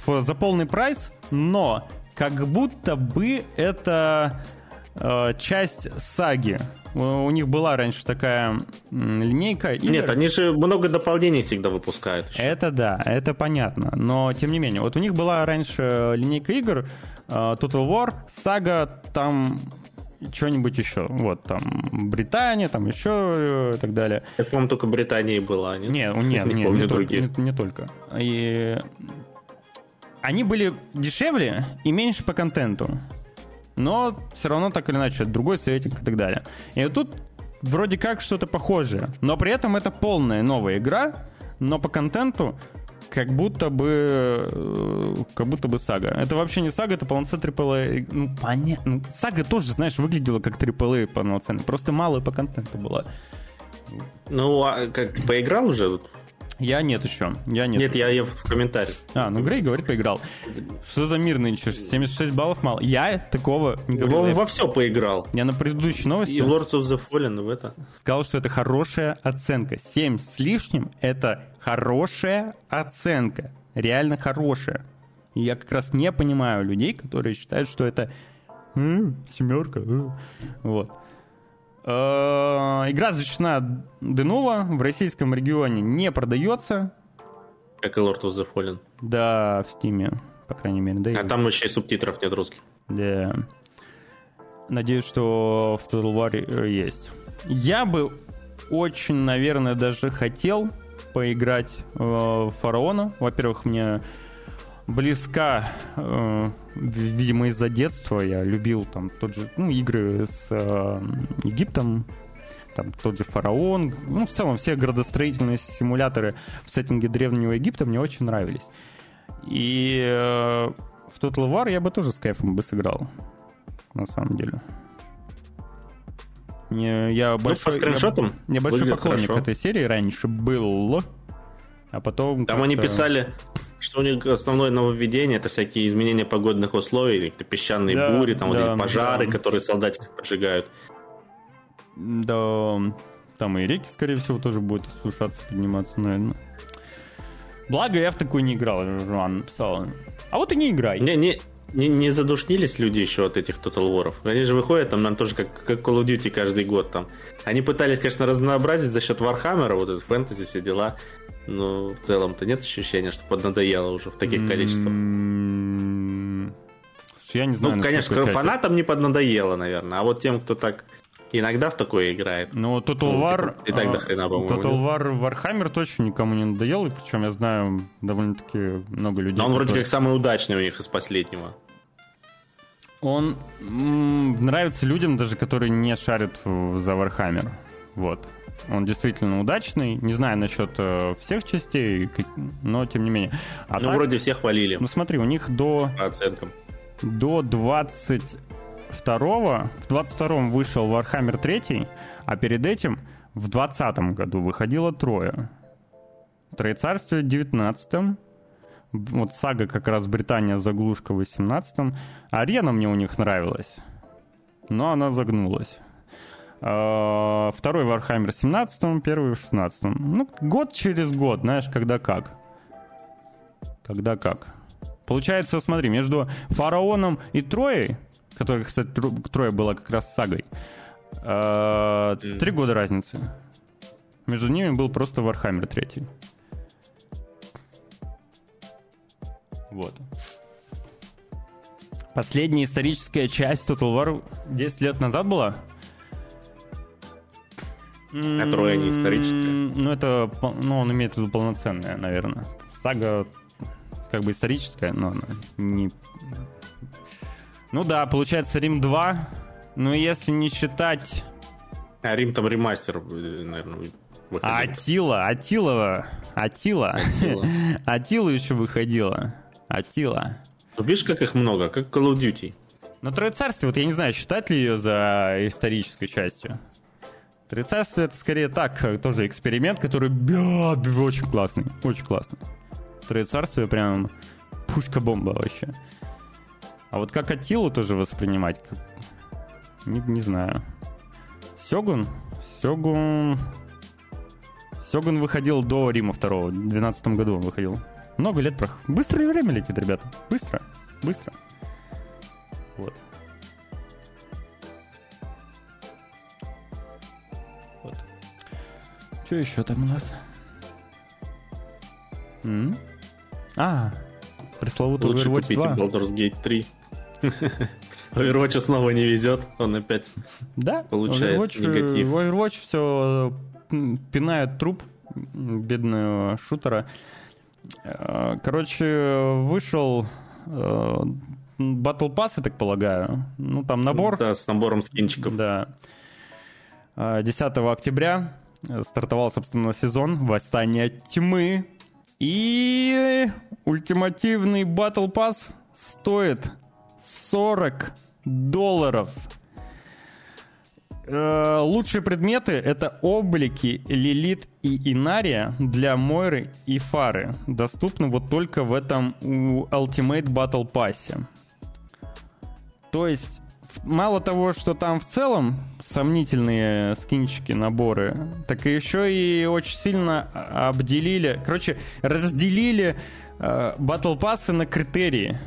за полный прайс, но как будто бы это э, часть саги. У них была раньше такая линейка. Игр. Нет, они же много дополнений всегда выпускают. Еще. Это да, это понятно. Но тем не менее, вот у них была раньше линейка игр Total War, Сага, там что-нибудь еще. Вот, там, Британия, там еще э, и так далее. Я, по-моему, только Британии была, нет? Нет, нет, не, не, не, только, не, не только. И они были дешевле и меньше по контенту. Но все равно так или иначе, другой советик и так далее. И вот тут вроде как что-то похожее. Но при этом это полная новая игра, но по контенту как будто бы э, как будто бы сага. Это вообще не сага, это полноценный AAA. Ну, понятно. Ну, сага тоже, знаешь, выглядела как AAA полноценный. Просто мало по контенту было. Ну, а как поиграл уже? Я нет еще. Я нет. Нет, я, я в комментариях. А, ну Грей говорит, поиграл. Что за мир нынче? 76 баллов мало. Я такого не говорил. Он во все поиграл. Я на предыдущей новости... И Lords of the Fallen в это. Сказал, что это хорошая оценка. 7 с лишним — это хорошая оценка. Реально хорошая. И я как раз не понимаю людей, которые считают, что это семерка. Вот. Э, игра защищена Денова, в российском регионе не продается. Как и Lord of the Fallen. Да, в Стиме, по крайней мере. Да, а и... там еще и субтитров нет русских. Да. Надеюсь, что в Total War э, есть. Я бы очень, наверное, даже хотел поиграть э, в Фараона. Во-первых, мне близка, э, видимо, из-за детства. Я любил там тот же, ну, игры с э, Египтом, там тот же фараон. Ну, в целом, все градостроительные симуляторы в сеттинге Древнего Египта мне очень нравились. И э, в Total War я бы тоже с кайфом бы сыграл, на самом деле. Не, я ну, большой, по скриншотам я, я большой поклонник хорошо. этой серии раньше был, а потом... Там они писали, что у них основное нововведение это всякие изменения погодных условий, какие-то песчаные да, бури, там да, вот эти пожары, да. которые солдатиков поджигают. Да, там и реки, скорее всего, тоже будут сушаться, подниматься, наверное. Благо, я в такой не играл, Жуан написал. А вот и не играй. Не, не, не, не задушнились люди еще от этих Total War? Они же выходят там, нам тоже как, как Call of Duty каждый год там. Они пытались, конечно, разнообразить за счет Warhammer а, вот этот фэнтези, все дела. Но в целом-то нет ощущения, что поднадоело уже в таких количествах. Я не знаю. Ну, конечно, фанатам не поднадоело, наверное. А вот тем, кто так иногда в такое играет. Ну, Total ну, War... Типа, и так до хрена, по-моему. Total War Warhammer точно никому не надоел, и причем я знаю довольно-таки много людей. Но он которые... вроде как самый удачный у них из последнего. Он м- нравится людям, даже которые не шарят за Warhammer. Вот. Он действительно удачный. Не знаю насчет э, всех частей, но тем не менее. А ну, так, вроде всех хвалили. Ну, смотри, у них до... По оценкам. До 22 в 22 вышел Warhammer 3, а перед этим в 20 году выходило трое. Троецарствие в 19 вот сага как раз Британия заглушка в 18-м. Арена мне у них нравилась, но она загнулась. А, второй Warhammer 17 первый в 16 Ну, год через год, знаешь, когда как. Когда как. Получается, смотри, между Фараоном и Троей, которая, кстати, Троя была как раз сагой, а, три года разницы. Между ними был просто Warhammer 3. Вот. Последняя историческая часть Total War 10 лет назад была? Которая не историческая. Ну, это, ну, он имеет в виду полноценная, наверное. Сага как бы историческая, но она не... Ну да, получается Рим 2, но если не считать... А Рим там ремастер, наверное, выходил. Атила, Атилова, Атила. Атила. *laughs* Атила еще выходила. Атила. Ну, видишь, как их много, как Call of Duty. Но Трое Царствие, вот я не знаю, считать ли ее за исторической частью. Троецарствие это скорее так, тоже эксперимент, который бя, бя, очень классный, очень классный. Троецарствие прям пушка-бомба вообще. А вот как Атилу тоже воспринимать? Не, не знаю. Сёгун? Сёгун... Сёгун выходил до Рима второго. В 12 году он выходил. Много лет прох... Быстро время летит, ребята. Быстро. Быстро. Вот. Вот. Что еще там у нас? М? А, пресловутый Лучше Overwatch купите 2. Baldur's Gate 3. *laughs* Overwatch снова не везет, он опять да? получает Overwatch, негатив. Overwatch все пинает труп бедного шутера. Э, короче, вышел э, Battle Pass, я так полагаю. Ну, там набор. Да, с набором скинчиков. Да. 10 э, октября стартовал, собственно, сезон Восстания Тьмы. И ультимативный Battle Pass стоит 40 долларов. Э, лучшие предметы — это облики Лилит и Инария для Мойры и Фары. Доступны вот только в этом Ultimate Battle Pass. То есть, мало того, что там в целом сомнительные скинчики, наборы, так и еще и очень сильно обделили, короче, разделили э, Battle Pass на критерии.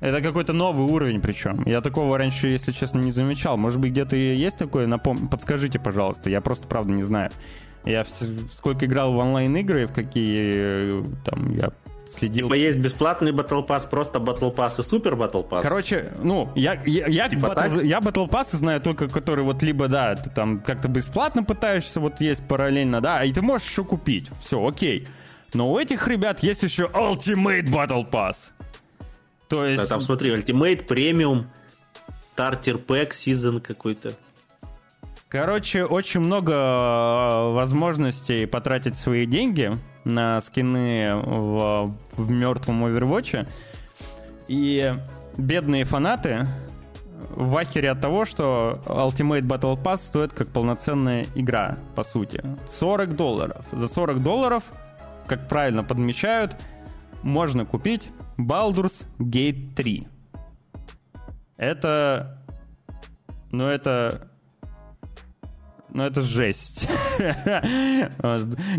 Это какой-то новый уровень причем. Я такого раньше, если честно, не замечал. Может быть, где-то есть такое? Напом... Подскажите, пожалуйста. Я просто, правда, не знаю. Я сколько играл в онлайн-игры, в какие там я следил. Типа есть бесплатный Battle Pass, просто Battle Pass и Супер Battle Pass. Короче, ну, я, я, я, типа Battle, я Battle Pass знаю только, который вот либо, да, ты там как-то бесплатно пытаешься, вот есть параллельно, да, и ты можешь еще купить. Все, окей. Но у этих ребят есть еще Ultimate Battle Pass. То есть... Да, там смотри, Ultimate, Premium, Starter Pack, Season какой-то. Короче, очень много э, возможностей потратить свои деньги на скины в, в мертвом Overwatch. И бедные фанаты в ахере от того, что Ultimate Battle Pass стоит как полноценная игра, по сути. 40 долларов. За 40 долларов, как правильно подмечают, можно купить Baldur's Gate 3. Это... Ну, это... Ну, это жесть.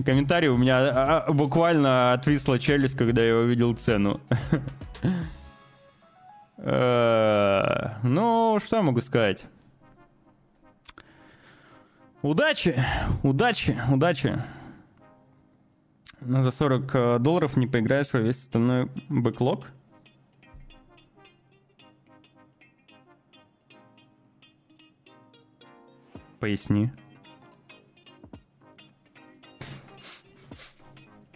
Комментарий у меня а, а, буквально отвисла челюсть, когда я увидел цену. Э, ну, что я могу сказать? Удачи, удачи, удачи. Но за 40 э, долларов не поиграешь во весь остальной бэклог. Поясни.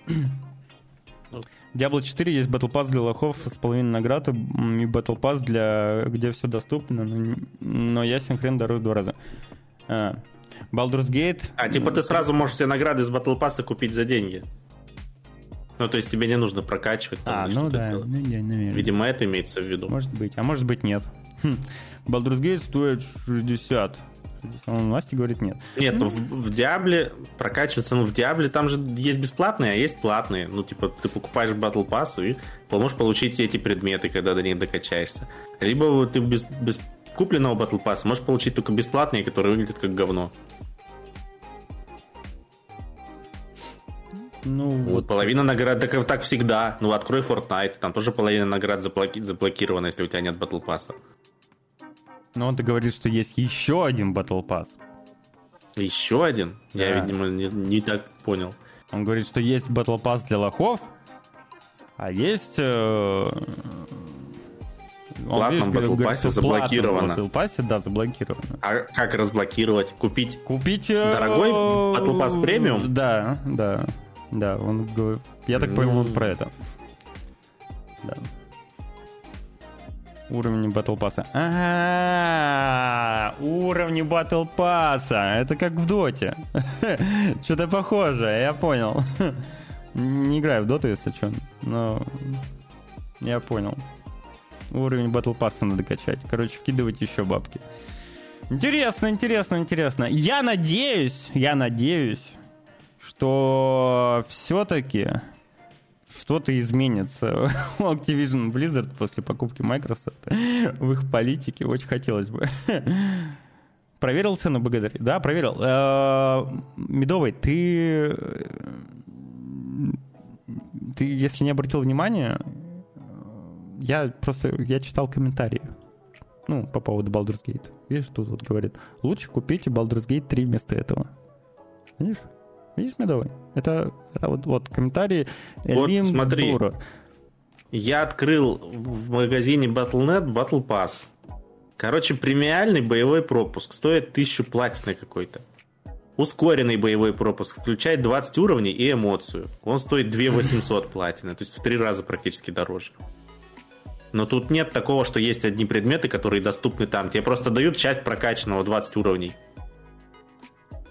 *coughs* Diablo 4 есть Battle Pass для лохов с половиной наград и Battle Pass для где все доступно, но, но ясен хрен дороже в два раза. А, Baldur's Gate... А, типа ты сразу можешь себе награды из Battle Pass купить за деньги. Ну, то есть тебе не нужно прокачивать. Там, а, ну да, ну, наверное. Видимо, это имеется в виду. Может быть, а может быть нет. Хм. Baldur's Gate стоит 60. Он Насти говорит нет. Нет, ну в, в Диабле прокачиваться, ну в Диабле там же есть бесплатные, а есть платные. Ну, типа, ты покупаешь Battle Pass и можешь получить эти предметы, когда до них докачаешься. Либо ты без, без купленного Battle Pass можешь получить только бесплатные, которые выглядят как говно. Ну, вот. Половина наград, так, так всегда. Ну, открой Fortnite, там тоже половина наград заблоки, заблокирована, если у тебя нет Battle Pass. Но он-то говорит, что есть еще один Battle Pass. Еще один? Да. Я, видимо, не, не так понял. Он говорит, что есть Battle Pass для лохов, а есть... Э... В платном Battle Pass заблокировано. Battle Pass, да, заблокировано. А как разблокировать? Купить? Купить... Дорогой Battle Pass премиум? Да, да. Да, он говорит... Я так понял, он про это. Да. Уровни Battle Pass. А, уровни Battle Pass. Это как в Доте. *laughs* Что-то похожее, я понял. *laughs* Не играю в Доту, если что. Но я понял. Уровень Battle Pass надо качать. Короче, вкидывать еще бабки. Интересно, интересно, интересно. Я надеюсь, я надеюсь, что все-таки что-то изменится *laughs* у Activision Blizzard после покупки Microsoft в их политике. Очень хотелось бы. Проверил цену благодаря? Да, проверил. Э, Медовый, ты... Ты, если не обратил внимания, я просто я читал комментарии. Ну, по поводу Baldur's Gate. Видишь, тут вот говорит, лучше купите Baldur's Gate 3 вместо этого. Видишь? Видишь, Медовый? Это, это вот, вот комментарии Вот Элим смотри, Дура. я открыл в магазине Battle.net Battle Pass. Короче, премиальный боевой пропуск стоит 1000 платины какой-то. Ускоренный боевой пропуск включает 20 уровней и эмоцию. Он стоит 2800 платины, то есть в три раза практически дороже. Но тут нет такого, что есть одни предметы, которые доступны там. Тебе просто дают часть прокачанного 20 уровней.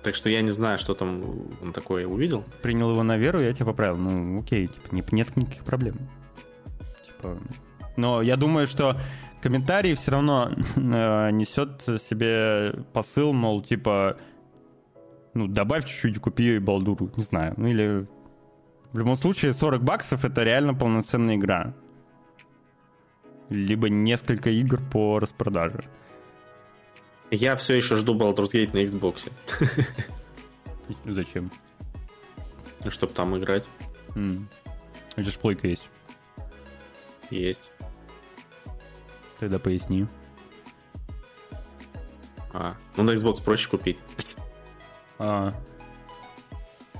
Так что я не знаю, что там он такое увидел. Принял его на веру, я тебя поправил. Ну, окей, типа, нет никаких проблем. Типа, но я думаю, что комментарий все равно э, несет себе посыл, мол, типа, ну, добавь чуть-чуть, купи балдуру, не знаю. Ну, или в любом случае 40 баксов это реально полноценная игра. Либо несколько игр по распродаже. Я все еще жду Baldur's Gate на Xbox. *laughs* Зачем? Ну, чтобы там играть. Mm. У тебя же плойка есть. Есть. Тогда поясни. А, ну на Xbox проще купить. А.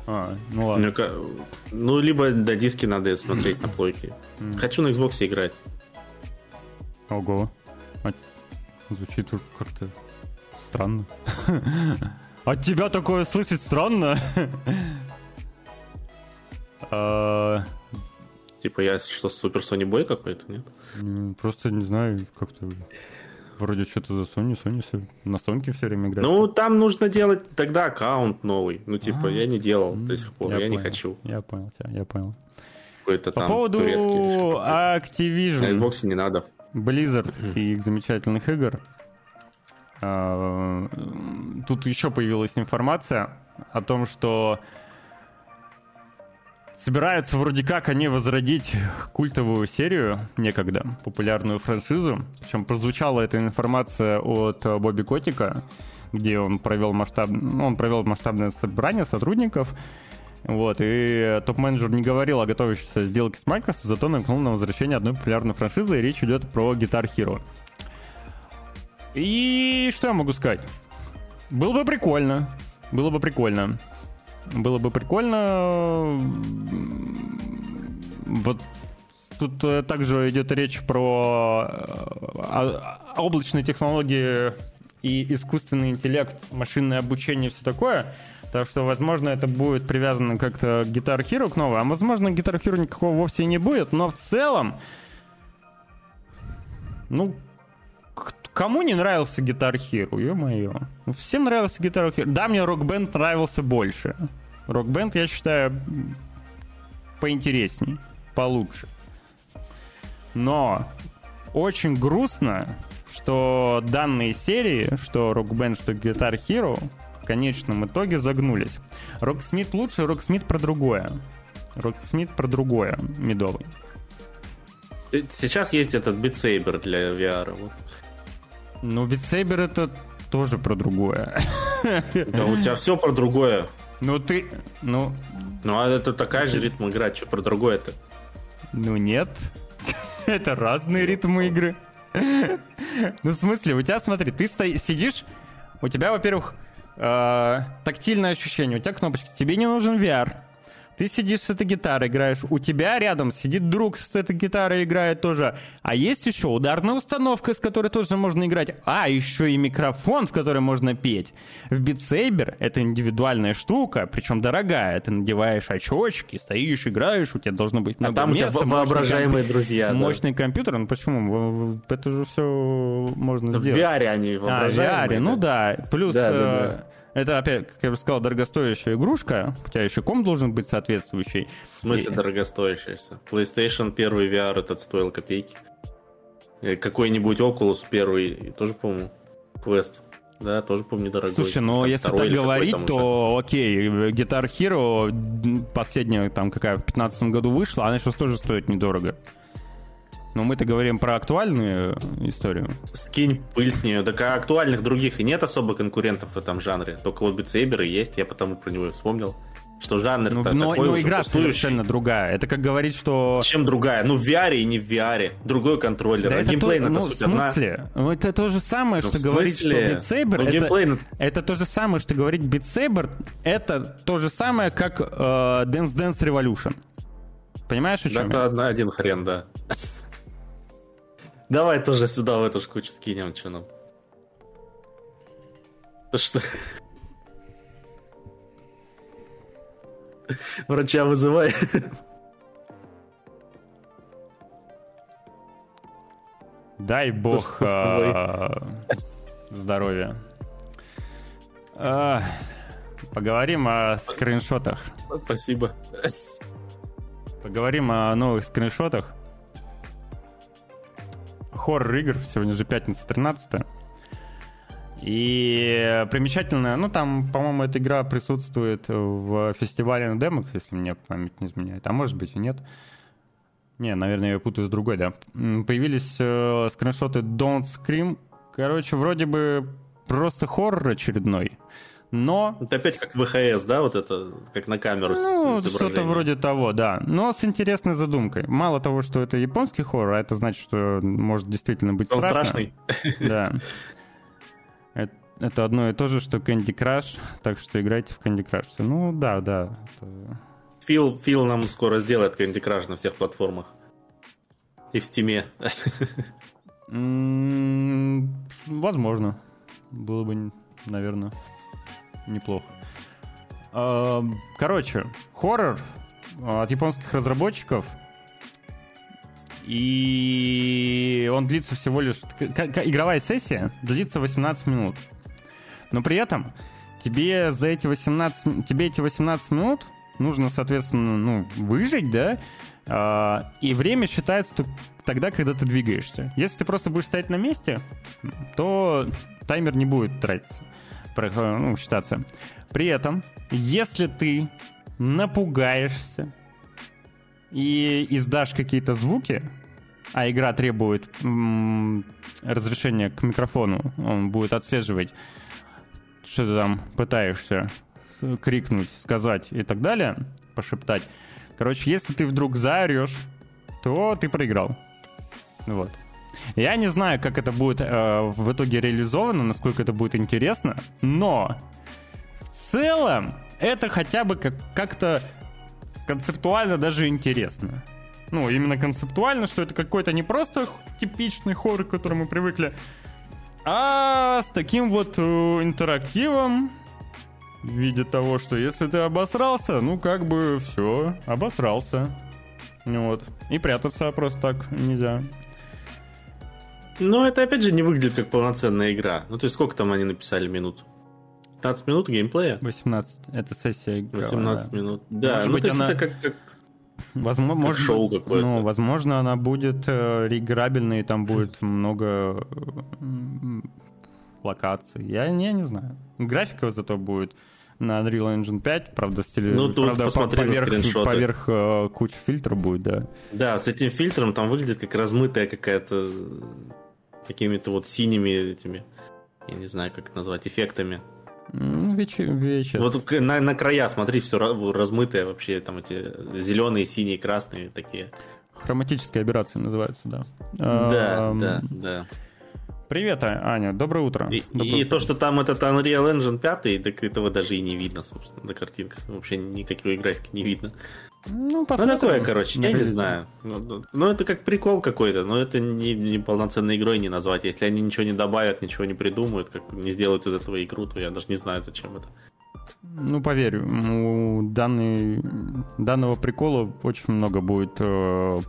А, ну ладно. Ну, ну либо до диски надо смотреть на плойке. Хочу на Xbox играть. Ого. А, звучит как-то странно. *laughs* От тебя такое слышать странно. *laughs* А, типа я что, супер Sony Boy какой-то, нет? Просто не знаю, как-то вроде что-то за Sony, Sony на Соньке все время играет. Ну, там нужно делать тогда аккаунт новый. Ну, типа, я не делал до сих пор, я, не хочу. Я понял тебя, я понял. Какой-то По поводу Activision. На Xbox не надо. Blizzard и их замечательных игр. А, тут еще появилась информация о том, что собираются вроде как они возродить культовую серию некогда, популярную франшизу. Причем прозвучала эта информация от Бобби Котика, где он провел масштаб... Он провел масштабное собрание сотрудников. Вот, и топ-менеджер не говорил о готовящейся сделке с Microsoft, зато намекнул на возвращение одной популярной франшизы, и речь идет про Guitar Hero. И что я могу сказать? Было бы прикольно. Было бы прикольно. Было бы прикольно. Вот тут э, также идет речь про э, облачные технологии и искусственный интеллект, машинное обучение и все такое. Так что, возможно, это будет привязано как-то к Guitar Hero к новой, а возможно, Guitar Hero никакого вовсе не будет, но в целом, ну, Кому не нравился Guitar Hero, ё-моё. Всем нравился Guitar Hero. Да, мне Rock Band нравился больше. Rock Band, я считаю, поинтересней, получше. Но очень грустно, что данные серии, что Rock Band, что Guitar Hero, в конечном итоге загнулись. Rocksmith лучше, Rocksmith про другое. Rocksmith про другое, медовый. Сейчас есть этот Saber для VR. Вот. Ну, Saber это тоже про другое. Да у тебя все про другое. Ну ты, ну... Ну а это такая же ритм игра, что про другое-то? Ну нет. *laughs* Это разные ритмы игры. Ну, в смысле, у тебя, смотри, ты сидишь, у тебя, во-первых, э, тактильное ощущение, у тебя кнопочки, тебе не нужен VR. Ты сидишь с этой гитарой, играешь, у тебя рядом сидит друг с этой гитарой играет тоже. А есть еще ударная установка, с которой тоже можно играть. А, еще и микрофон, в который можно петь. В Saber это индивидуальная штука, причем дорогая. Ты надеваешь очочки, стоишь, играешь, у тебя должно быть много а там места. у тебя воображаемые комп... друзья. Мощный да. компьютер, ну почему? Это же все можно в сделать. В VR они воображаемые. А, в VR, ну да. Плюс... Да, да, да э, это, опять, как я уже сказал, дорогостоящая игрушка. У тебя еще ком должен быть соответствующий. В смысле и... дорогостоящая? PlayStation первый VR этот стоил копейки. Какой-нибудь Oculus первый тоже, по-моему, Quest. Да, тоже помню дорогой. Слушай, ну там если так говорить, то окей, Guitar Hero последняя там какая в 2015 году вышла, она сейчас тоже стоит недорого. Но мы-то говорим про актуальную историю. Скинь пыль с нее. Так а актуальных других и нет особо конкурентов в этом жанре. Только вот битсейберы есть, я потому про него вспомнил. Что жанр ну, но, такой но игра совершенно другая. Это как говорить, что... Чем другая? Ну, в VR и не в VR. Другой контроллер. Да а геймплей то, ну, суть в смысле? Одна. Ну, это то же самое, ну, что говорить, что Beat Saber... Ну, это, геймплей... это то же самое, что говорить Beat Saber, это то же самое, как э, Dance Dance Revolution. Понимаешь, о чем да, я? Это один хрен, да. Давай тоже сюда в эту ж кучу скинем, что нам. Что? Врача вызывай. Дай бог *laughs* а, здоровья. А, поговорим о скриншотах. Спасибо. Поговорим о новых скриншотах. Хоррор игр. Сегодня же пятница 13 и примечательно, ну там, по-моему, эта игра присутствует в фестивале на демок, если мне память не изменяет. А может быть и нет. Не, наверное, я путаю с другой, да. Появились э, скриншоты Don't Scream. Короче, вроде бы просто хоррор очередной. Но... Это опять как ВХС, да, вот это, как на камеру Ну, что-то вроде того, да. Но с интересной задумкой. Мало того, что это японский хоррор, а это значит, что может действительно быть Он страшно. страшный. *laughs* Да. Это, это одно и то же, что Candy Crush, так что играйте в Candy Crush. Ну да, да. Это... Фил, Фил нам скоро сделает Candy Crush на всех платформах. И в Стиме. *laughs* Возможно. Было бы, наверное, неплохо. А, короче, хоррор от японских разработчиков — и он длится всего лишь... Игровая сессия длится 18 минут. Но при этом тебе за эти 18... Тебе эти 18 минут нужно, соответственно, ну, выжить, да? А, и время считается тогда, когда ты двигаешься. Если ты просто будешь стоять на месте, то таймер не будет тратиться, ну, считаться. При этом, если ты напугаешься, и издашь какие-то звуки, а игра требует м- разрешения к микрофону, он будет отслеживать, что ты там пытаешься крикнуть, сказать и так далее, пошептать. Короче, если ты вдруг заорешь, то ты проиграл. Вот. Я не знаю, как это будет э, в итоге реализовано, насколько это будет интересно, но в целом это хотя бы как- как-то концептуально даже интересно. Ну, именно концептуально, что это какой-то не просто типичный хоррор, к которому мы привыкли, а с таким вот э, интерактивом в виде того, что если ты обосрался, ну как бы все, обосрался. Вот. И прятаться просто так нельзя. Но это опять же не выглядит как полноценная игра. Ну то есть сколько там они написали минут? 15 минут геймплея? 18. Это сессия игровая. 18 да. минут. Да, Может ну, быть, она... это как, как Возможно, как шоу какое-то. Ну, возможно, она будет э, реиграбельной, и там будет много локаций. Я не, не знаю. Графика зато будет на Unreal Engine 5, правда, стиле, ну, тут правда, поверх, поверх э, куча фильтров будет, да. Да, с этим фильтром там выглядит как размытая какая-то какими-то вот синими этими, я не знаю, как это назвать, эффектами. Вечер, вечер. Вот на, на края, смотри, все размытое вообще, там эти зеленые, синие, красные такие. Хроматическая операция называется, да. Да, а, да, да. Привет, а, Аня, доброе утро. И, доброе и утро. то, что там этот Unreal Engine 5, так этого даже и не видно, собственно, на картинках. Вообще никакой графики не видно. Ну, ну такое, короче, я не знаю. Ну, ну, ну, это как прикол какой-то, но это не, не полноценной игрой не назвать. Если они ничего не добавят, ничего не придумают, как не сделают из этого игру, то я даже не знаю, зачем это. Ну, поверь, у данный, данного прикола очень много будет э,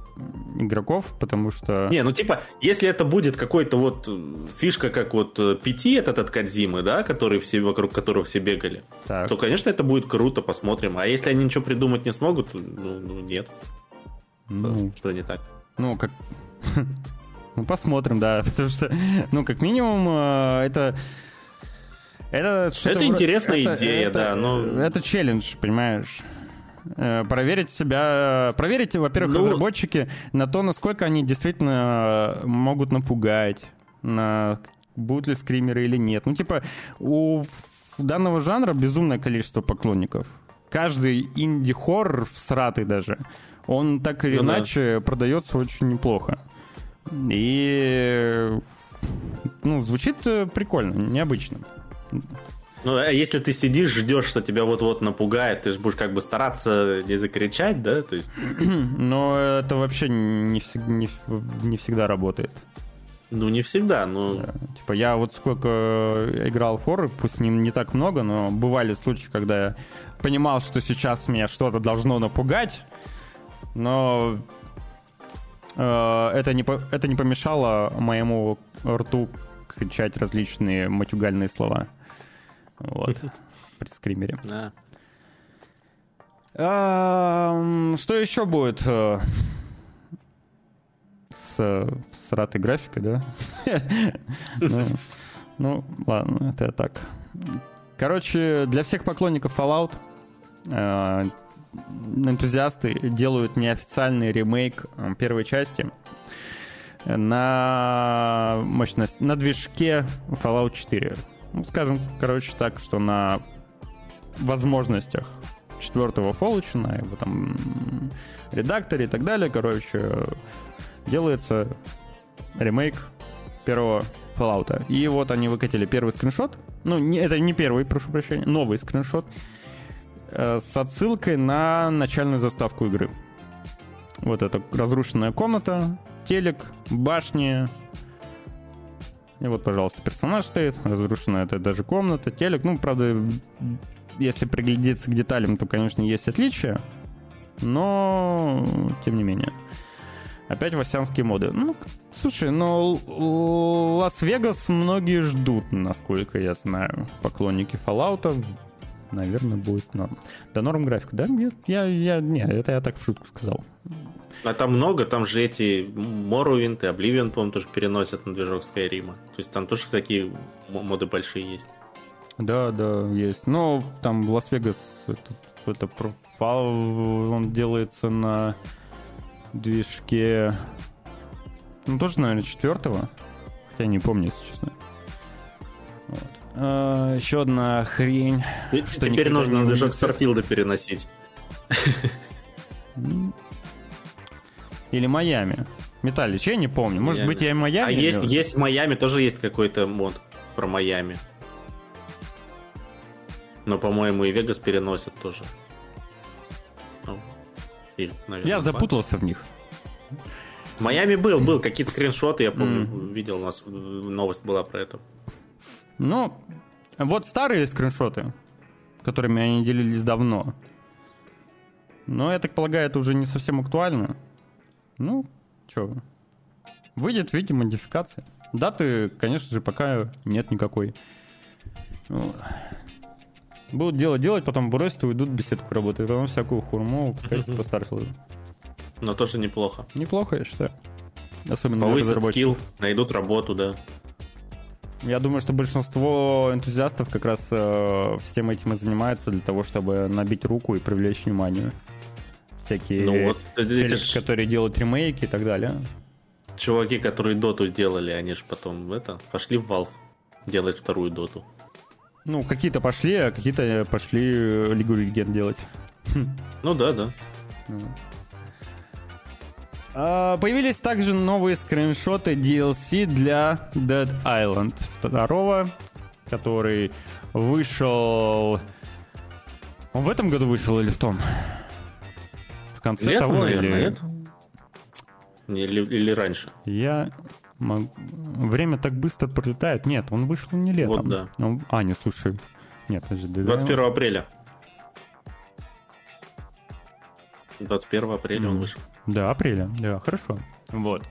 игроков, потому что... Не, ну типа, если это будет какой-то вот э, фишка, как вот э, Пяти этот от Кадзимы, да, который все, вокруг которого все бегали, так. то, конечно, это будет круто, посмотрим. А если они ничего придумать не смогут, ну, ну нет. Ну, что, что не так? Ну, как... *laughs* ну, посмотрим, да, *laughs* потому что, ну, как минимум, э, это Это, это интересная это, идея, это, да. Но... Это челлендж, понимаешь? Э, проверить себя, проверить, во-первых, ну... разработчики на то, насколько они действительно могут напугать, на будут ли скримеры или нет. Ну, типа, у данного жанра безумное количество поклонников. Каждый инди-хоррор, всратый даже, он так или ну, иначе да. продается очень неплохо. И ну, звучит э, прикольно, необычно. Ну, а если ты сидишь, ждешь, что тебя вот-вот напугает, ты же будешь как бы стараться не закричать, да? То есть... *clears throat* Но это вообще не, не, не всегда работает. Ну, не всегда, но... Да. Типа, я вот сколько играл в хоррор, пусть не, не так много, но бывали случаи, когда я понимал, что сейчас меня что-то должно напугать, но э, это, не, это не помешало моему рту кричать различные матюгальные слова. Вот. *laughs* При скримере. Да. А, что еще будет э, с, с ратой графикой, да? *laughs* ну, ну, ладно, это так. Короче, для всех поклонников Fallout э, энтузиасты делают неофициальный ремейк э, первой части на мощность, на движке Fallout 4. Ну, скажем, короче, так, что на возможностях четвертого Fallout, на его там редакторе и так далее, короче, делается ремейк первого Fallout. И вот они выкатили первый скриншот. Ну, не, это не первый, прошу прощения, новый скриншот э, с отсылкой на начальную заставку игры. Вот это разрушенная комната, телек, башни. И вот, пожалуйста, персонаж стоит, разрушенная это даже комната, телек. Ну, правда, если приглядеться к деталям, то, конечно, есть отличия, но тем не менее. Опять васянские моды. Ну, слушай, но Лас-Вегас многие ждут, насколько я знаю. Поклонники Fallout, наверное, будет норм. Да норм графика, да? Нет, я, я, не, это я так в шутку сказал. А там много, там же эти Morrowind и Oblivion, по-моему, тоже переносят на движок Skyrim. То есть там тоже такие моды большие есть. Да, да, есть. Но там Лас-Вегас, это, это он делается на движке, ну, тоже, наверное, четвертого. Хотя не помню, если честно. Вот. А, еще одна хрень. Что Теперь нужно на движок Starfield а переносить. Или Майами. Металлич, я не помню. Может Майами. быть, я и Майами. А есть, есть в Майами тоже есть какой-то мод про Майами. Но, по-моему, и Вегас переносят тоже. Ну, наверное, я запутался в них. В Майами был, был какие-то скриншоты, я помню, mm. видел, у нас новость была про это. Ну, вот старые скриншоты, которыми они делились давно. Но, я так полагаю, это уже не совсем актуально. Ну, что, выйдет в виде модификации. Даты, конечно же, пока нет никакой. Ну, будут дело делать, потом бросят и уйдут беседку работать. Потом всякую хурму пускайте по Старфилду. Но тоже неплохо. Неплохо, я считаю. Особенно Повысят скилл, найдут работу, да. Я думаю, что большинство энтузиастов как раз э, всем этим и занимается для того, чтобы набить руку и привлечь внимание всякие ну, вот, челюсть, ж... которые делают ремейки и так далее. Чуваки, которые доту сделали, они же потом это пошли в Valve делать вторую доту. Ну, какие-то пошли, а какие-то пошли Лигу Легенд делать. *laughs* Ну да, да. А, появились также новые скриншоты DLC для Dead Island 2, который вышел... Он в этом году вышел или в том? Конце летом, того наверное, или... нет? Или, или раньше? Я могу... Время так быстро пролетает. Нет, он вышел не летом. Вот, да. Он... А, не, слушай. Нет, подожди. 21 да... апреля. 21 апреля mm. он вышел. Да, апреля. Да, хорошо. Вот.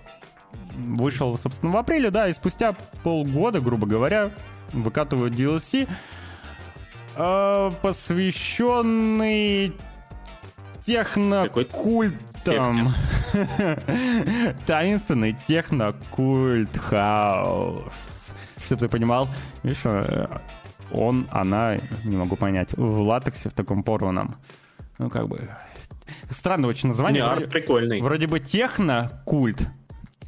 Вышел, собственно, в апреле, да, и спустя полгода, грубо говоря, выкатывают DLC, э, посвященный технокультом. *laughs* Таинственный технокульт хаус. Чтобы ты понимал, видишь, э, он, она, не могу понять, в латексе, в таком порванном. Ну, как бы... Странное очень название. Не, арт прикольный. Вроде бы техно-культ,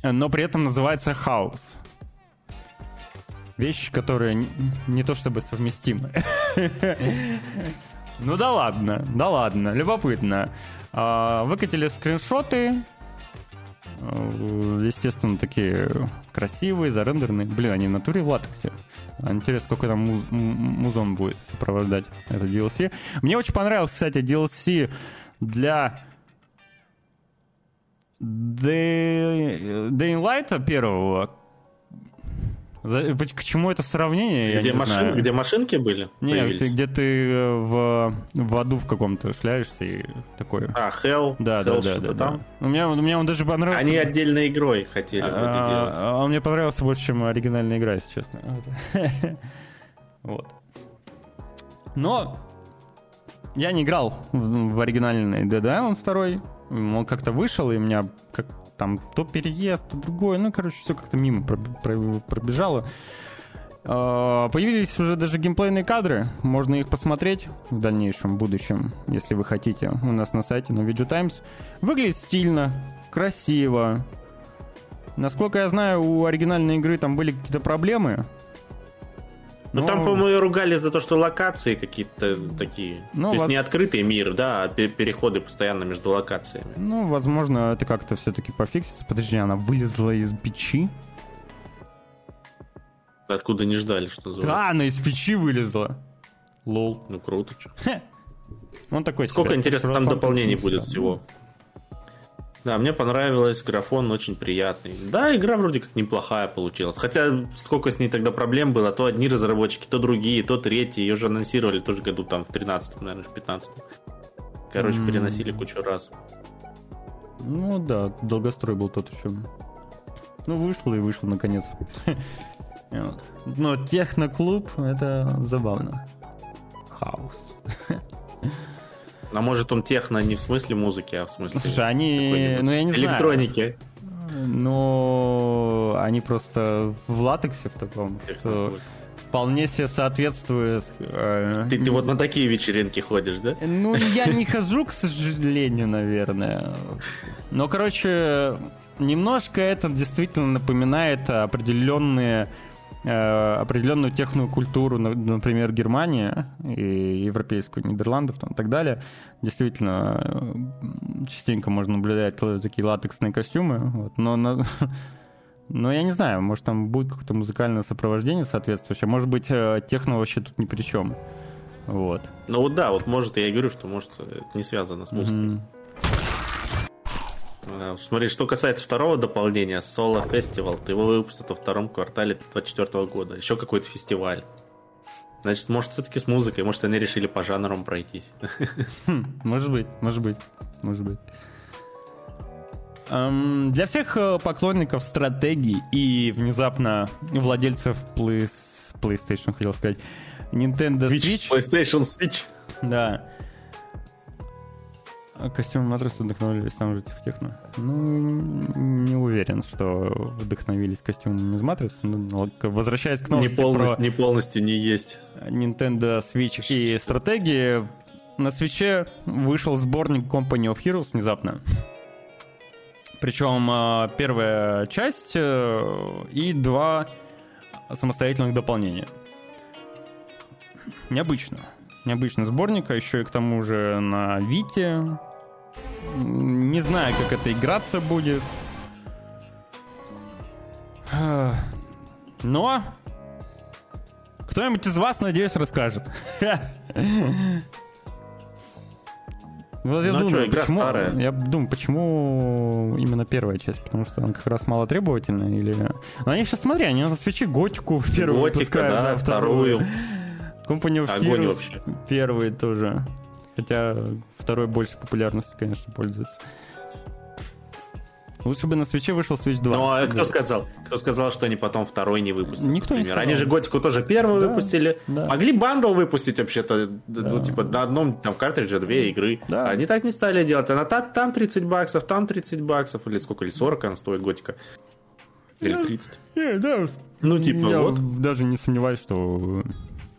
но при этом называется хаос. Вещи, которые не, не то чтобы совместимы. *laughs* Ну да ладно, да ладно, любопытно. А, выкатили скриншоты, естественно, такие красивые, зарендерные. Блин, они в натуре в латексе. Интересно, сколько там муз- музон будет сопровождать это DLC. Мне очень понравился, кстати, DLC для. Light первого, к чему это сравнение? Где, машин, знаю. где машинки были? Нет, где ты э, в, в аду в каком-то шляешься и такой. А, Hell? Да, Hell да, да, да, там? да. У меня, у меня он даже понравился. Они отдельной игрой хотели а, делать. А, он мне понравился больше, чем оригинальная игра, если честно. *laughs* Вот. Но я не играл в оригинальный Dead Island 2. Он как-то вышел, и меня как там то переезд, то другое. Ну, короче, все как-то мимо пробежало. А, появились уже даже геймплейные кадры. Можно их посмотреть в дальнейшем будущем, если вы хотите. У нас на сайте на Video Times. Выглядит стильно, красиво. Насколько я знаю, у оригинальной игры там были какие-то проблемы. Ну, Но... там, по-моему, ругали за то, что локации какие-то такие. Ну, то есть не открытый мир, да, а переходы постоянно между локациями. Ну, возможно, это как-то все-таки пофиксится. Подожди, она вылезла из печи? Откуда не ждали, что называется. Да, она из печи вылезла. Лол. Ну, круто, что. Он такой Сколько, интересно, там дополнений будет всего? Да, мне понравилось, графон очень приятный. Да, игра вроде как неплохая получилась. Хотя сколько с ней тогда проблем было, то одни разработчики, то другие, то третьи. Ее же анонсировали тоже году там в 13 наверное, в 15 Короче, mm. переносили кучу раз. Ну да, долгострой был тот еще. Ну, вышло и вышло наконец. *laughs* Но техноклуб это забавно. Хаос. *laughs* А может он техно не в смысле музыки, а в смысле... Слушай, они... Ну, я не электроники. Но они просто в латексе в таком, что вполне себе соответствует. Э, ты, ты вот на такие вечеринки ходишь, да? Ну, я не хожу, к сожалению, наверное. Но, короче, немножко это действительно напоминает определенные определенную техную культуру, например, Германия и европейскую, Нидерландов там, и так далее. Действительно, э, частенько можно наблюдать такие латексные костюмы. Вот, но, но, *laughs* но я не знаю, может там будет какое-то музыкальное сопровождение соответствующее. Может быть, э, техно вообще тут ни при чем. Вот. Ну вот да, вот может, я и говорю, что может это не связано с музыкой. Mm-hmm. Смотри, что касается второго дополнения, Solo Festival, то его выпустят во втором квартале 2024 года. Еще какой-то фестиваль. Значит, может, все-таки с музыкой, может, они решили по жанрам пройтись. Хм, может быть, может быть, может быть. Um, для всех э, поклонников стратегий и внезапно владельцев Play... PlayStation, хотел сказать, Nintendo Switch. Switch. PlayStation Switch. Да. А костюм матрицы вдохновились там же в техно. Ну, не уверен, что вдохновились костюмами из матрицы. Возвращаясь к новости не полностью, про... не полностью не есть. Nintendo Switch и стратегии, на свече вышел сборник Company of Heroes внезапно. Причем а, первая часть э, и два самостоятельных дополнения. Необычно. Необычный сборник, а еще и к тому же на Вите не знаю, как это играться будет. Но кто-нибудь из вас, надеюсь, расскажет. Вот я ну, думаю, что, игра почему, старая. Я думаю, почему именно первая часть? Потому что она как раз мало требовательная или... Но они сейчас, смотри, они на свече готику первую Готика, выпускают, да, да, вторую. Company of Огонь вообще. первый тоже. Хотя второй больше популярностью, конечно, пользуется. Лучше бы на свече вышел Switch 2. Ну, а кто сказал? Кто сказал, что они потом второй не выпустят? Никто например? не сказал. Они же Готику тоже первую да, выпустили. Да. Могли бандл выпустить вообще-то, да. ну, типа, на одном там картридже две игры. Да. Они так не стали делать. Она там, там 30 баксов, там 30 баксов, или сколько, или 40 она стоит Готика. Или 30. Yeah, да. Ну, типа, Я вот. даже не сомневаюсь, что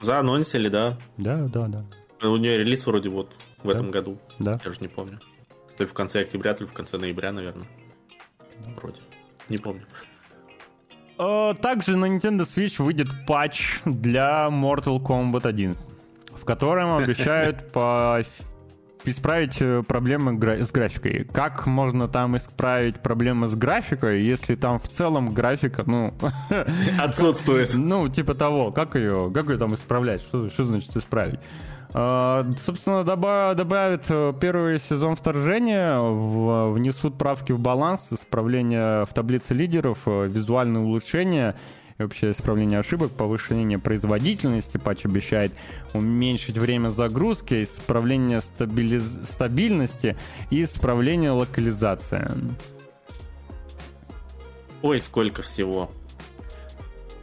Заанонсили, да. Да, да, да. У нее релиз вроде вот в да. этом году. Да. Я уже не помню. То ли в конце октября, то ли в конце ноября, наверное. Вроде. Не помню. А, также на Nintendo Switch выйдет патч для Mortal Kombat 1, в котором обещают *laughs* по исправить э, проблемы с графикой. Как можно там исправить проблемы с графикой, если там в целом графика, ну... *laughs* Отсутствует. Ну, типа того. Как ее, как ее там исправлять? Что, что значит исправить? Uh, собственно, доба- добавят э, первый сезон вторжения, внесут правки в баланс, исправление в таблице лидеров, э, визуальные улучшения и общее исправление ошибок, повышение производительности, патч обещает уменьшить время загрузки, исправление стабилиз... стабильности и исправление локализации. Ой, сколько всего.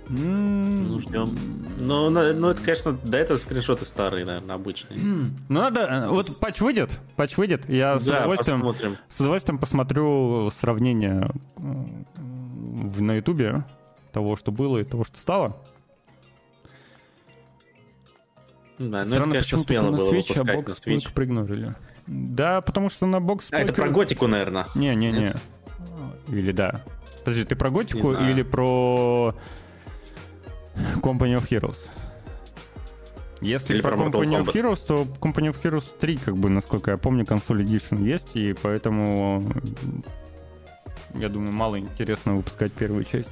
Ну, ждем. Ну, ну, это, конечно, да, это скриншоты старые, наверное, обычные. Ну, надо... Э, вот патч выйдет, патч выйдет, я с, да, удовольствием, посмотрим. с удовольствием посмотрю сравнение на ютубе того, что было и того, что стало. Да, ну это, конечно, смело было Switch, а бокс только проигнорили. Да, потому что на бокс... А, это про готику, наверное. Не-не-не. Или да. Подожди, ты про готику или про Company of Heroes? Если Или про, про Company of Heroes, то Company of Heroes 3, как бы, насколько я помню, консоль Edition есть, и поэтому я думаю, мало интересно выпускать первую часть.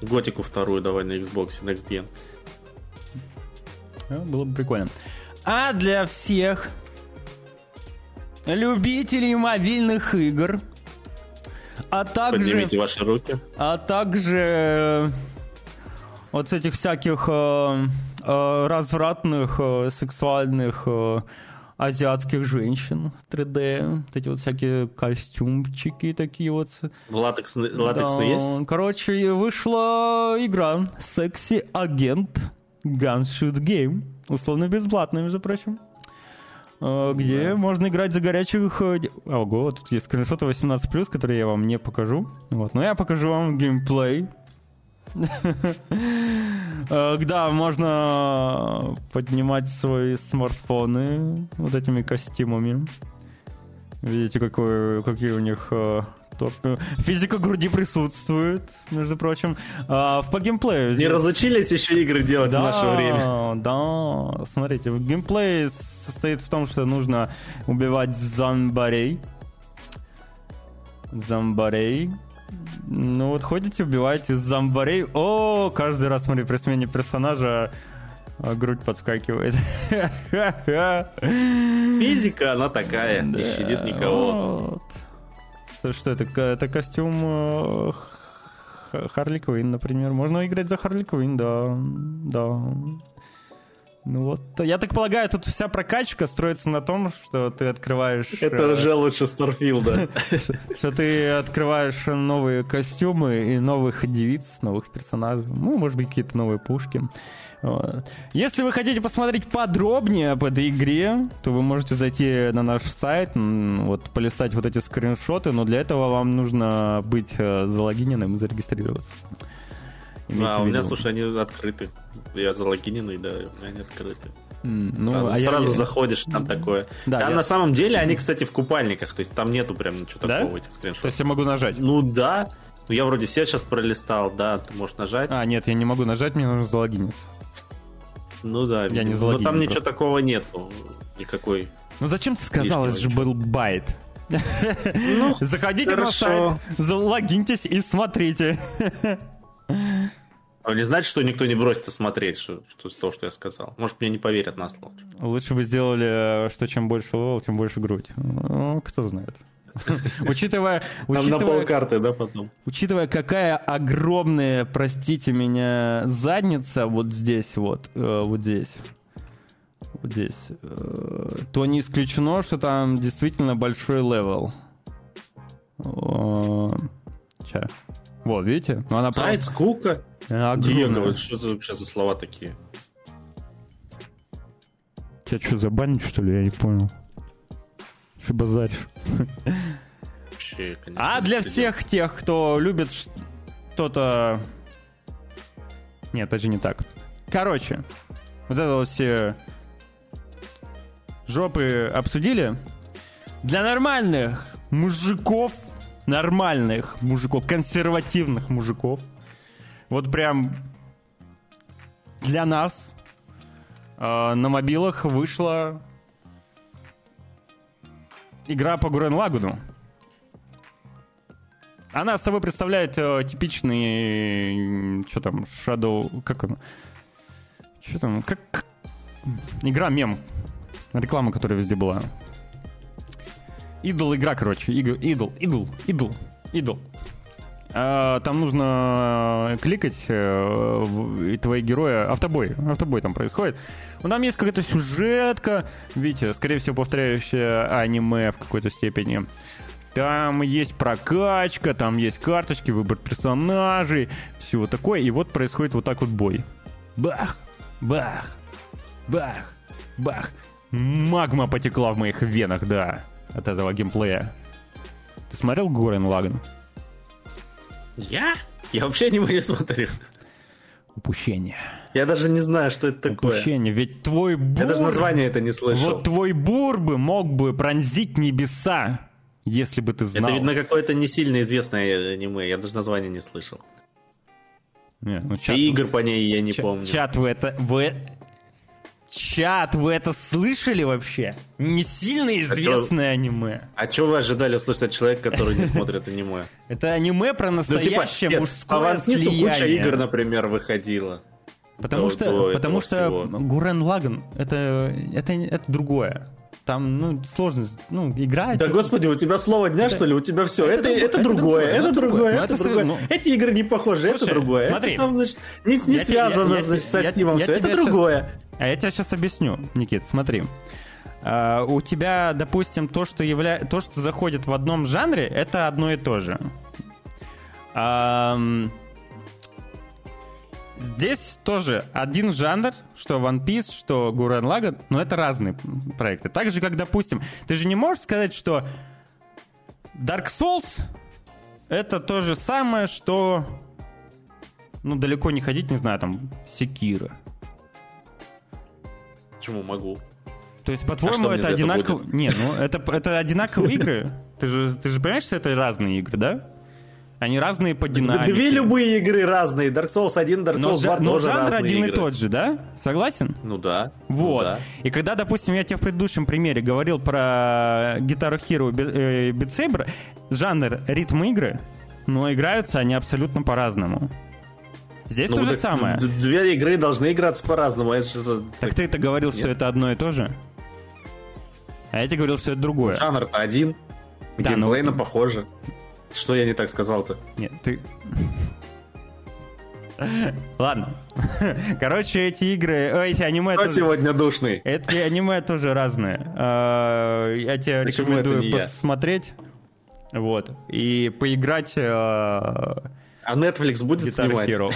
Готику вторую давай на Xbox Next Gen. А, было бы прикольно. А для всех любителей мобильных игр, а также... Поднимите ваши руки. А также э, вот с этих всяких э, э, развратных, э, сексуальных э, азиатских женщин 3D, вот эти вот всякие костюмчики такие вот. Латекс, латексные да. есть? Короче, вышла игра Sexy Agent Gun Shoot Game, условно бесплатная, между прочим. Э, где да. можно играть за горячих... Э, ого, тут есть скриншоты 18+, которые я вам не покажу. Вот, но я покажу вам геймплей *laughs* Э, да, можно поднимать свои смартфоны вот этими костюмами. Видите, какой, какие у них топ... Физика груди присутствует, между прочим. А, по геймплею... Не разучились еще игры делать да, в наше время. Да, смотрите, геймплей состоит в том, что нужно убивать зомбарей. Зомбарей. Ну вот ходите, убиваете зомбарей. О, каждый раз, смотри, при смене персонажа а, грудь подскакивает. *laughs* Физика, она такая, да, не щадит никого. Вот. Что это? Это костюм э, Харли Квин, например. Можно играть за Харли Квин, да. Да. Ну вот, я так полагаю, тут вся прокачка строится на том, что ты открываешь... Это уже лучше Старфилда. *laughs* Что ты открываешь новые костюмы и новых девиц, новых персонажей. Ну, может быть, какие-то новые пушки. Если вы хотите посмотреть подробнее об этой игре, то вы можете зайти на наш сайт, вот полистать вот эти скриншоты, но для этого вам нужно быть э, залогиненным и зарегистрироваться. А, у меня, слушай, они открыты. Я залогиненный, да, у меня они открыты. Ну, а сразу я... заходишь, там такое. Да, там я... на самом деле они, кстати, в купальниках, то есть там нету прям ничего да? такого этих скриншотах. То есть я могу нажать? Ну да. Ну, я вроде все сейчас пролистал, да, ты можешь нажать. А, нет, я не могу нажать, мне нужно залогиниться. Ну да, я не. Но там ничего такого нету, никакой. Ну зачем ты сказал, это же был байт? Ну, *laughs* Заходите хорошо. на сайт, залогиньтесь и смотрите. А не значит, что никто не бросится смотреть, что, что с того, что я сказал. Может, мне не поверят на слово. Лучше бы сделали, что чем больше level, тем больше грудь. Ну, кто знает. *laughs* Учитывая... Там на полкарты, да, потом? Учитывая, какая огромная, простите меня, задница вот здесь вот, э, вот здесь, вот здесь, э, то не исключено, что там действительно большой level. Сейчас. Вот, видите? Ну, она Сайт, просто... скука. Диего, что это вообще за слова такие? Тебя что, забанить, что ли? Я не понял. Что базаришь? Вообще, конечно, а для всех делать. тех, кто любит что-то... Нет, это же не так. Короче, вот это вот все жопы обсудили. Для нормальных мужиков, нормальных мужиков, консервативных мужиков, вот прям для нас э, на мобилах вышла игра по Гурен Лагуну. Она собой представляет э, типичный, что там, Shadow, как он, что там, как, игра мем, реклама, которая везде была. Идол игра, короче, идол, идол, идол, идол, там нужно кликать, э, и твои герои... Автобой, автобой там происходит. Ну, там есть какая-то сюжетка, видите, скорее всего, повторяющая аниме в какой-то степени. Там есть прокачка, там есть карточки, выбор персонажей, всего такое. И вот происходит вот так вот бой. Бах, бах, бах, бах. Магма потекла в моих венах, да, от этого геймплея. Ты смотрел Горен Лаган? Я? Я вообще не не смотрел. Упущение. Я даже не знаю, что это такое. Упущение. Ведь твой бур... Я даже название это не слышал. Вот твой бур бы мог бы пронзить небеса если бы ты знал. Это, видно, какое-то не сильно известное аниме. Я даже название не слышал. Не, ну, чат... И игр по ней я не чат, помню. Чат, вы это... Вы... Чат, вы это слышали вообще? Не сильно а известное а аниме. А что вы ожидали услышать от человека, который не смотрит аниме? *laughs* Это аниме про настоящее ну, типа, мужское слияние. куча игр, например, выходила. Потому что, потому что Гурен Лаган это, это, это другое. Там, ну, сложно, ну, играть. Да, господи, у тебя слово дня, это... что ли? У тебя все. Это, это, другое, это другое, это ну, другое. Ну... Эти игры не похожи, Слушай, это другое. Смотри. Это там, значит, не, не связано, я, значит, я, со Стимом все. Это другое. Сейчас... А я тебе сейчас объясню, Никит, смотри. Uh, у тебя, допустим, то, что явля... то, что заходит в одном жанре, это одно и то же. Uh, Здесь тоже один жанр, что One Piece, что Гурен Лаган, но это разные проекты. Так же, как, допустим, ты же не можешь сказать, что Dark Souls это то же самое, что ну, далеко не ходить, не знаю, там, Секира. Почему могу? То есть, по-твоему, а это одинаково... Не, ну, это, это одинаковые игры. Ты же, ты же понимаешь, что это разные игры, да? Они разные по динамике. Две любые игры разные. Dark Souls 1, Dark Souls 2 но, тоже но жанр один игры. и тот же, да? Согласен? Ну да. Вот. Ну, да. И когда, допустим, я тебе в предыдущем примере говорил про гитару Hero и Beat Saber, жанр ритм игры, но играются они абсолютно по-разному. Здесь ну, то же самое. Две игры должны играться по-разному. А так ты это говорил, Нет. что это одно и то же? А я тебе говорил, что это другое. Жанр-то один. Да, Геймплей но... похоже. Что я не так сказал-то? Нет, ты... Ладно. Короче, эти игры, эти аниме... Кто тоже... сегодня душный? Эти аниме тоже разные. А, я тебе Почему рекомендую посмотреть. Я? Вот. И поиграть... А, а Netflix будет Guitar снимать? Hero.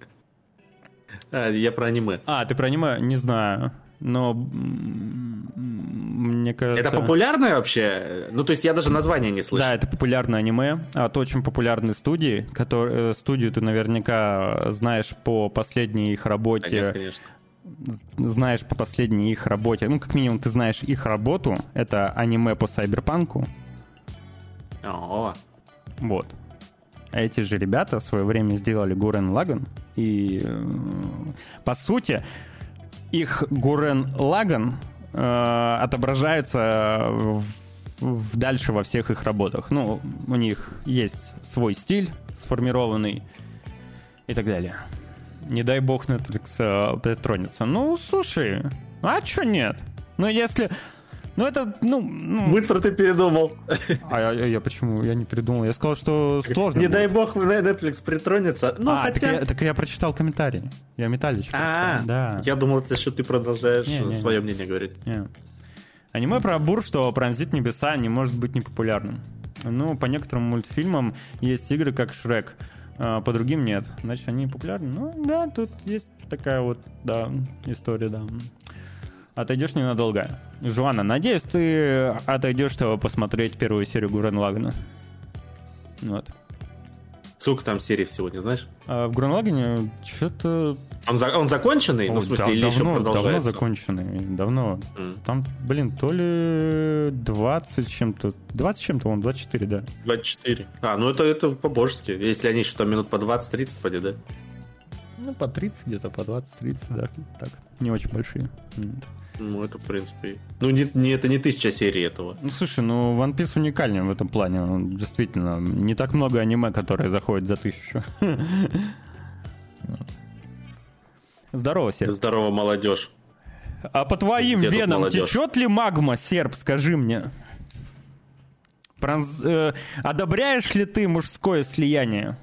*laughs* а, я про аниме. А, ты про аниме? Не знаю но мне кажется... Это популярное вообще? Ну, то есть я даже название не слышал. Да, это популярное аниме от очень популярной студии. Который, э, студию ты наверняка знаешь по последней их работе. Конечно, конечно. Знаешь по последней их работе. Ну, как минимум, ты знаешь их работу. Это аниме по сайберпанку. О. Вот. А эти же ребята в свое время сделали Гурен Лаган. И, э, по сути, их Гурен Лаган э, отображается в, в, дальше во всех их работах. Ну, у них есть свой стиль сформированный и так далее. Не дай бог Netflix э, притронется. Ну, слушай, а чё нет? Ну, если ну, это, ну, ну... Быстро ты передумал. А я, я почему? Я не передумал. Я сказал, что сложно. Не будет. дай бог Netflix притронется. Ну, а, хотя... так, я, так я прочитал комментарий. Я Металлич. А, да. Я думал, это что ты продолжаешь не, не, свое не. мнение говорить. Не. Аниме про бур, что пронзит небеса, не может быть непопулярным. Ну, по некоторым мультфильмам есть игры, как Шрек. А по другим нет. Значит, они популярны. Ну, да, тут есть такая вот, да, история, да отойдешь ненадолго. Жуана, надеюсь, ты отойдешь, чтобы посмотреть первую серию Гурен Лагана. Вот. Сколько там серий всего, не знаешь? А в Гурнлагене что-то... Он, за... он законченный? О, ну, в смысле, да, или давно, еще продолжается? Давно законченный, давно. Mm. Там, блин, то ли 20 чем-то... 20 чем-то, он 24, да. 24. А, ну это, это по-божески. Если они что, минут по 20-30, поди, да? Ну, по 30 где-то, по 20-30, да. Так, не очень большие. Ну, это, в принципе... Ну, не, не, это не тысяча серий этого. Ну, слушай, ну, One Piece уникальный в этом плане. Он, действительно, не так много аниме, которые заходят за тысячу. Здорово, Серб. Здорово, молодежь. А по твоим Где венам течет ли магма, Серб, скажи мне? Пронз... Э, одобряешь ли ты мужское слияние?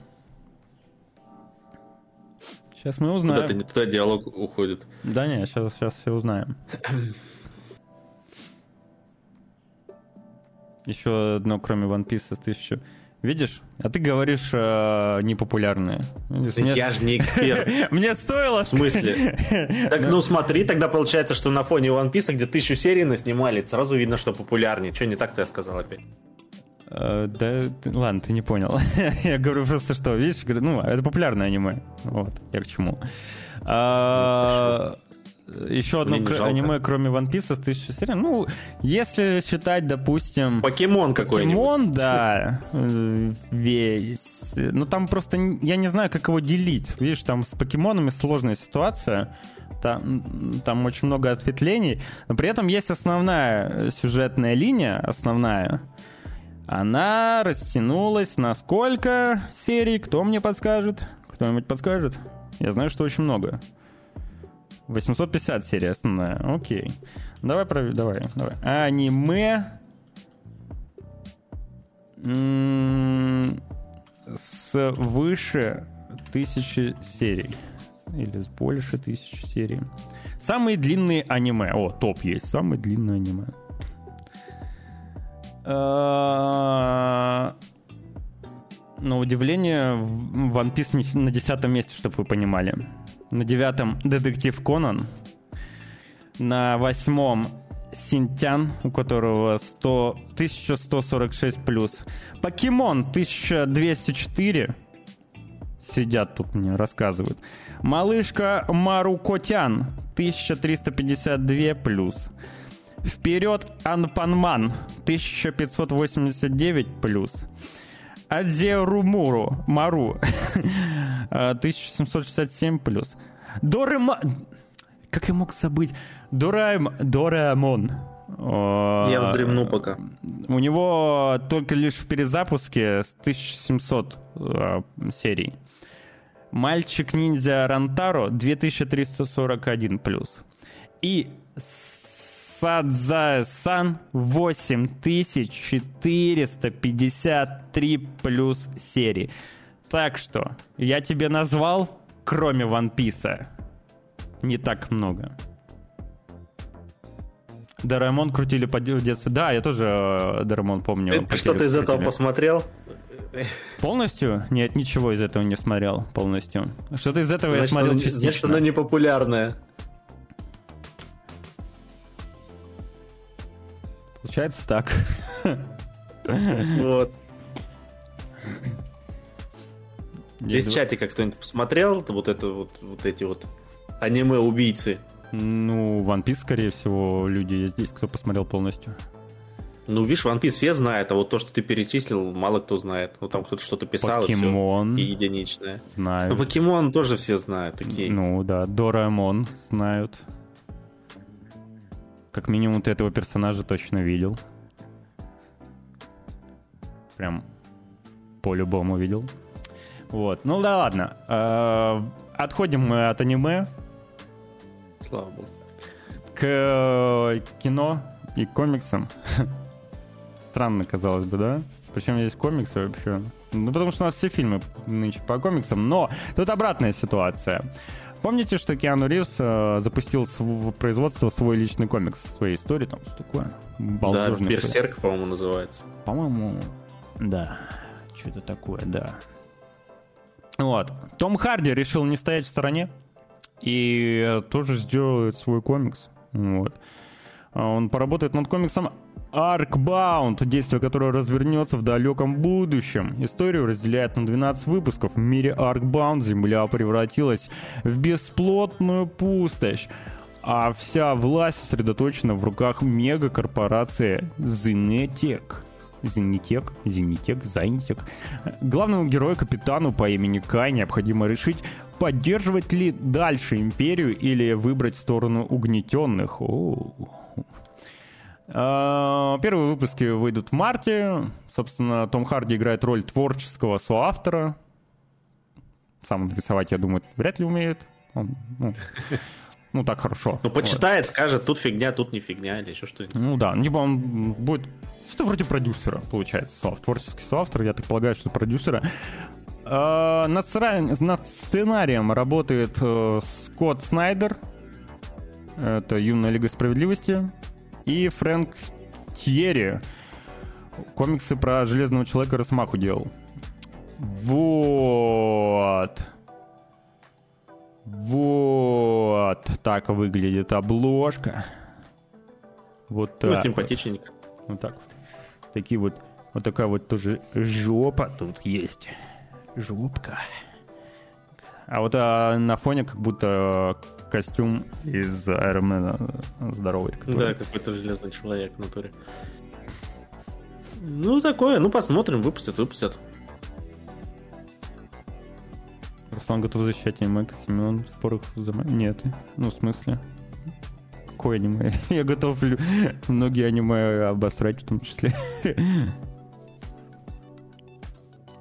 Сейчас мы узнаем. Куда-то не туда диалог уходит. Да не, сейчас, сейчас все узнаем. Еще одно, кроме One Piece, ты еще... Видишь? А ты говоришь э, непопулярные. Мне... Я же не эксперт. *laughs* Мне стоило... В смысле? *laughs* Так, ну смотри, тогда получается, что на фоне One Piece, где тысячу серий наснимали, сразу видно, что популярнее. Что не так-то я сказал опять? Uh, да, ладно, ты не понял. *laughs* я говорю просто, что, видишь, ну, это популярное аниме. Вот, я к чему. Uh, еще одно кр- аниме, кроме One Piece, с тысячи серий. Ну, если считать, допустим... Покемон какой-нибудь. Покемон, да. Э, весь. Ну, там просто... Я не знаю, как его делить. Видишь, там с покемонами сложная ситуация. Там, там очень много ответвлений. Но при этом есть основная сюжетная линия, основная, она растянулась на сколько серий? Кто мне подскажет? Кто-нибудь подскажет? Я знаю, что очень много. 850 серий основная. Окей. Давай, пров... давай, давай. Аниме с выше тысячи серий. Или с больше тысячи серий. Самые длинные аниме. О, топ есть. Самые длинные аниме. А, на удивление, One Piece на десятом месте, чтобы вы понимали. На девятом Детектив Конан. На восьмом Синтян, у которого 100, 1146 плюс. Покемон 1204. Сидят тут мне, рассказывают. Малышка Марукотян 1352 плюс. Вперед, Анпанман, 1589 плюс. Азерумуру, Мару, *laughs* 1767 плюс. Дорема... Как я мог забыть? Дораем... Дораэмон. Я вздремну пока. У него только лишь в перезапуске с 1700 э, серий. Мальчик-ниндзя Рантаро 2341 плюс. И Садзая-сан 8453 плюс серии. Так что, я тебе назвал, кроме One Piece, не так много. Дорамон крутили по детству. Да, я тоже э, Дорамон помню. Ты что-то из этого посмотрел? Полностью? Нет, ничего из этого не смотрел полностью. Что-то из этого значит, я смотрел частично. Значит, оно непопулярное. Получается так. *laughs* Вот. Чате как кто-нибудь посмотрел вот это вот, вот эти вот аниме-убийцы? Ну, One Piece, скорее всего, люди есть здесь, кто посмотрел полностью. Ну, видишь, One Piece все знают, а вот то, что ты перечислил, мало кто знает. Ну, там кто-то что-то писал, Покемон. И, все, и единичное. Знаю. Ну, Покемон тоже все знают, окей. Ну, да, Дораэмон знают. Как минимум ты этого персонажа точно видел. Прям по-любому видел. Вот. Ну да ладно. Э, отходим мы от аниме. Слава богу. К э, кино и комиксам. *laughs* Странно, казалось бы, да? Причем здесь комиксы вообще. Ну, потому что у нас все фильмы нынче по комиксам, но тут обратная ситуация. Помните, что Киану Ривз э, запустил в производство свой личный комикс, своей истории, там что такое? Да, Берсерк, по-моему, называется. По-моему, да. Что-то такое, да. Вот. Том Харди решил не стоять в стороне и тоже сделает свой комикс. Вот. А, он поработает над комиксом Arcbound, действие которого развернется в далеком будущем. Историю разделяет на 12 выпусков. В мире Arcbound Земля превратилась в бесплотную пустошь, а вся власть сосредоточена в руках мегакорпорации Zenetec. Зенитек, Зенитек, Зайнитек. Главному герою, капитану по имени Кай, необходимо решить, поддерживать ли дальше империю или выбрать сторону угнетенных. О-о-о. А, первые выпуски выйдут в марте. Собственно, Том Харди играет роль творческого соавтора. Сам рисовать, я думаю, вряд ли умеет. Он, ну, *laughs* ну, так хорошо. Ну, почитает, вот. скажет, тут фигня, тут не фигня, или еще что-нибудь. Ну да, либо он будет... Что-то вроде продюсера, получается, соавтор, творческий соавтор, я так полагаю, что продюсера. А, над, над сценарием работает э, Скотт Снайдер. Это «Юная Лига Справедливости» и Фрэнк Тьерри. Комиксы про Железного Человека Росмаху делал. Вот. Вот так выглядит обложка. Вот ну, так. Ну, симпатичненько. Вот. вот так вот. Такие вот, вот такая вот тоже жопа тут есть. Жопка. А вот а, на фоне как будто костюм из Айронмена здоровый. Который... Да, какой-то железный человек в натуре. Ну, такое, ну посмотрим, выпустят, выпустят. Руслан готов защищать аниме, Семен в спорах за... Нет, ну в смысле? Какое аниме? *laughs* Я готов многие аниме обосрать в том числе. *laughs*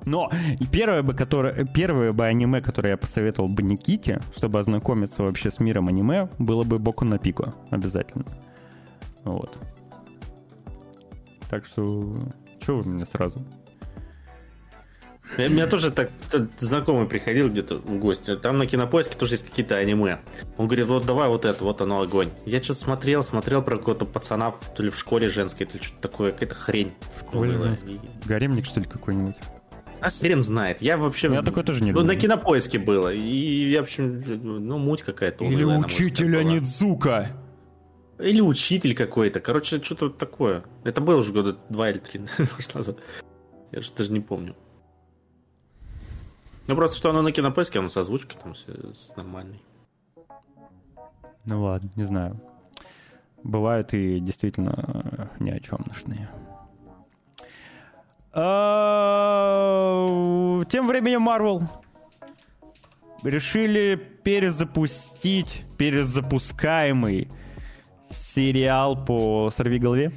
Но первое бы, которое, первое бы аниме, которое я посоветовал бы Никите, чтобы ознакомиться вообще с миром аниме, было бы Боку на Пико. Обязательно. Вот. Так что, что вы мне сразу? У меня тоже так знакомый приходил где-то в гости. Там на кинопоиске тоже есть какие-то аниме. Он говорит, вот давай вот это, вот оно огонь. Я что-то смотрел, смотрел про какого-то пацана то ли в школе женской, то ли что-то такое, какая-то хрень. В школе Гаремник, что ли, какой-нибудь? А хрен знает. Я вообще... Я такой тоже не ну, На кинопоиске было. И я, в общем, ну, муть какая-то. Или унылая, учитель Анидзука. Или учитель какой-то. Короче, что-то такое. Это было уже года два или три *laughs* назад. Я же даже не помню. Ну, просто что оно на кинопоиске, оно с озвучкой там все нормальный. Ну ладно, не знаю. Бывают и действительно ни о чем ночные. А, тем временем Marvel решили перезапустить перезапускаемый сериал по «Сорви голове».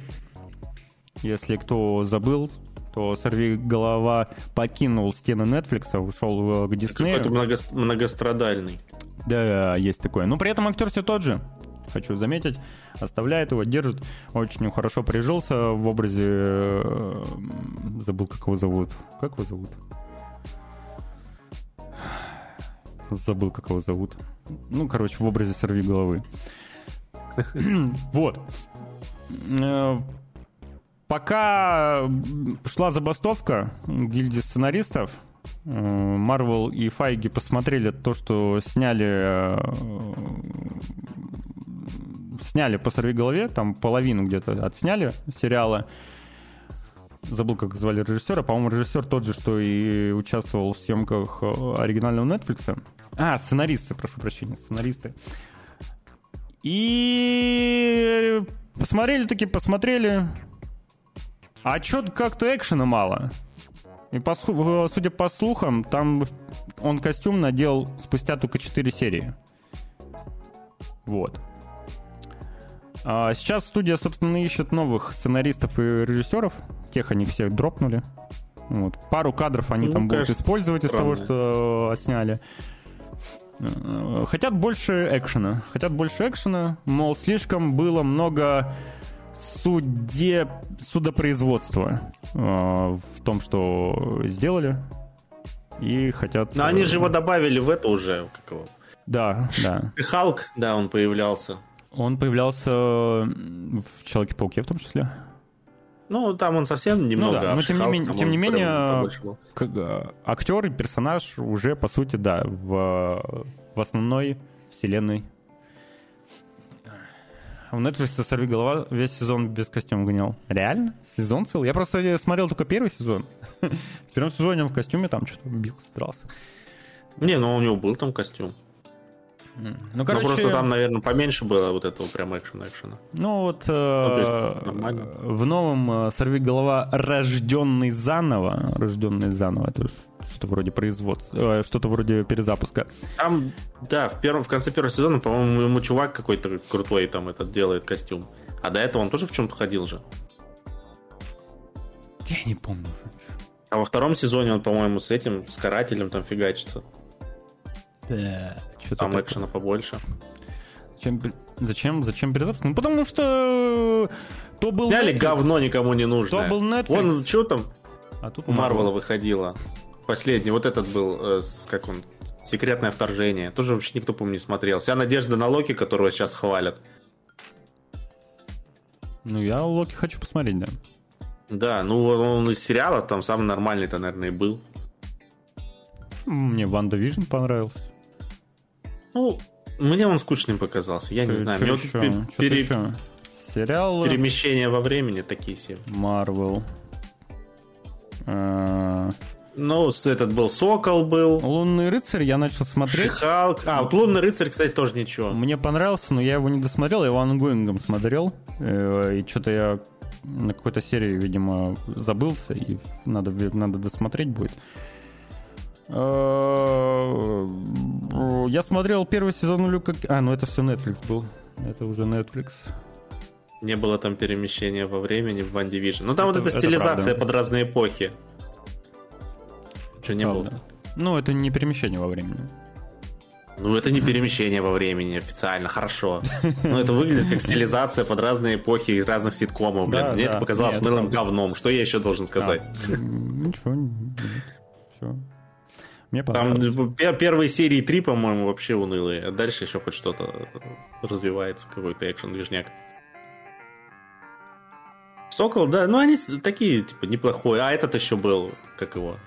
Если кто забыл, то «Сорви голова» покинул стены Netflix, ушел к Disney. Какой-то много, многострадальный. Да, есть такое. Но при этом актер все тот же хочу заметить, оставляет его, держит, очень хорошо прижился в образе, э, забыл, как его зовут, как его зовут? Забыл, как его зовут. Ну, короче, в образе сорви головы. Вот. Э, пока шла забастовка гильдии сценаристов, Марвел и Файги посмотрели то, что сняли э, сняли по сорви голове, там половину где-то отсняли сериала. Забыл, как звали режиссера. По-моему, режиссер тот же, что и участвовал в съемках э, оригинального Netflix. А, сценаристы, прошу прощения, сценаристы. И посмотрели таки, посмотрели. А что-то как-то экшена мало. И по, судя по слухам, там он костюм надел спустя только 4 серии. Вот. А сейчас студия, собственно, ищет новых сценаристов и режиссеров. Тех они всех дропнули. Вот. Пару кадров они ну, там будут использовать из того, что отсняли. Э, хотят больше экшена. Хотят больше экшена. Мол, слишком было много суде... судопроизводства э, в том, что сделали. И хотят... Но они же его добавили в это уже. Как его? Да, да. Халк, да, он появлялся. Он появлялся в Человеке-пауке в том числе. Ну, там он совсем немного. Ну, да, но тем не, менее, тем не менее, как, э, актер и персонаж уже, по сути, да, в, в основной вселенной В Netflix «Сорви голова» весь сезон без костюма гонял. Реально? Сезон целый? Я просто смотрел только первый сезон. *laughs* В первом сезоне он в костюме там что-то бил, дрался. Не, ну у него был там костюм. Ну, короче... Но просто там, наверное, поменьше было вот этого прям экшена-экшена. Ну, вот э, ну, в новом э, «Сорви голова» рожденный заново, рожденный заново, это что-то вроде производства, э, что-то вроде перезапуска. Там, да, в, первом, в конце первого сезона, по-моему, ему чувак какой-то крутой там этот делает костюм. А до этого он тоже в чем-то ходил же. Я не помню. А во втором сезоне он, по-моему, с этим, с карателем там фигачится. Да. Что Там такое? экшена побольше. Зачем, зачем, зачем перезапуск? Ну, потому что то был Взяли Netflix, говно никому не нужно. То был Netflix. Вон, что там а тут Марвела выходило. Последний, вот этот был, э, как он, Секретное вторжение. Тоже вообще никто, по-моему, не смотрел. Вся надежда на Локи, которого сейчас хвалят. Ну, я Локи хочу посмотреть, да. Да, ну он из сериала там самый нормальный-то, наверное, и был. Мне WandaVision понравился. Ну, мне он скучным показался, я ты, не знаю. Мне что, пер... пере... Сериал... Перемещения во времени такие все. Марвел. А, ну, этот был Сокол был. Лунный рыцарь я начал смотреть. She-Hulk. А, вот Лунный рыцарь, кстати, тоже ничего. Мне понравился, но я его не досмотрел, я его ongoing ом смотрел. Э, и что-то я на какой-то серии, видимо, забылся, и надо, надо досмотреть будет. Я смотрел первый сезон Люка... А, ну это все Netflix был. Это уже Netflix. Не было там перемещения во времени в One Division. Ну там это, вот эта стилизация под разные эпохи. Что не правда. было? Ну, это не перемещение во времени. Ну, это не перемещение во времени официально, хорошо. Ну, это выглядит как стилизация под разные эпохи из разных ситкомов, блин. Да, Мне да. это показалось мылым говном. Что я еще должен сказать? А, ничего, ничего. Мне понравилось. Там первые серии три, по-моему, вообще унылые, а дальше еще хоть что-то развивается, какой-то экшен-движняк. Сокол, да, ну они такие, типа, неплохой. А этот еще был, как его,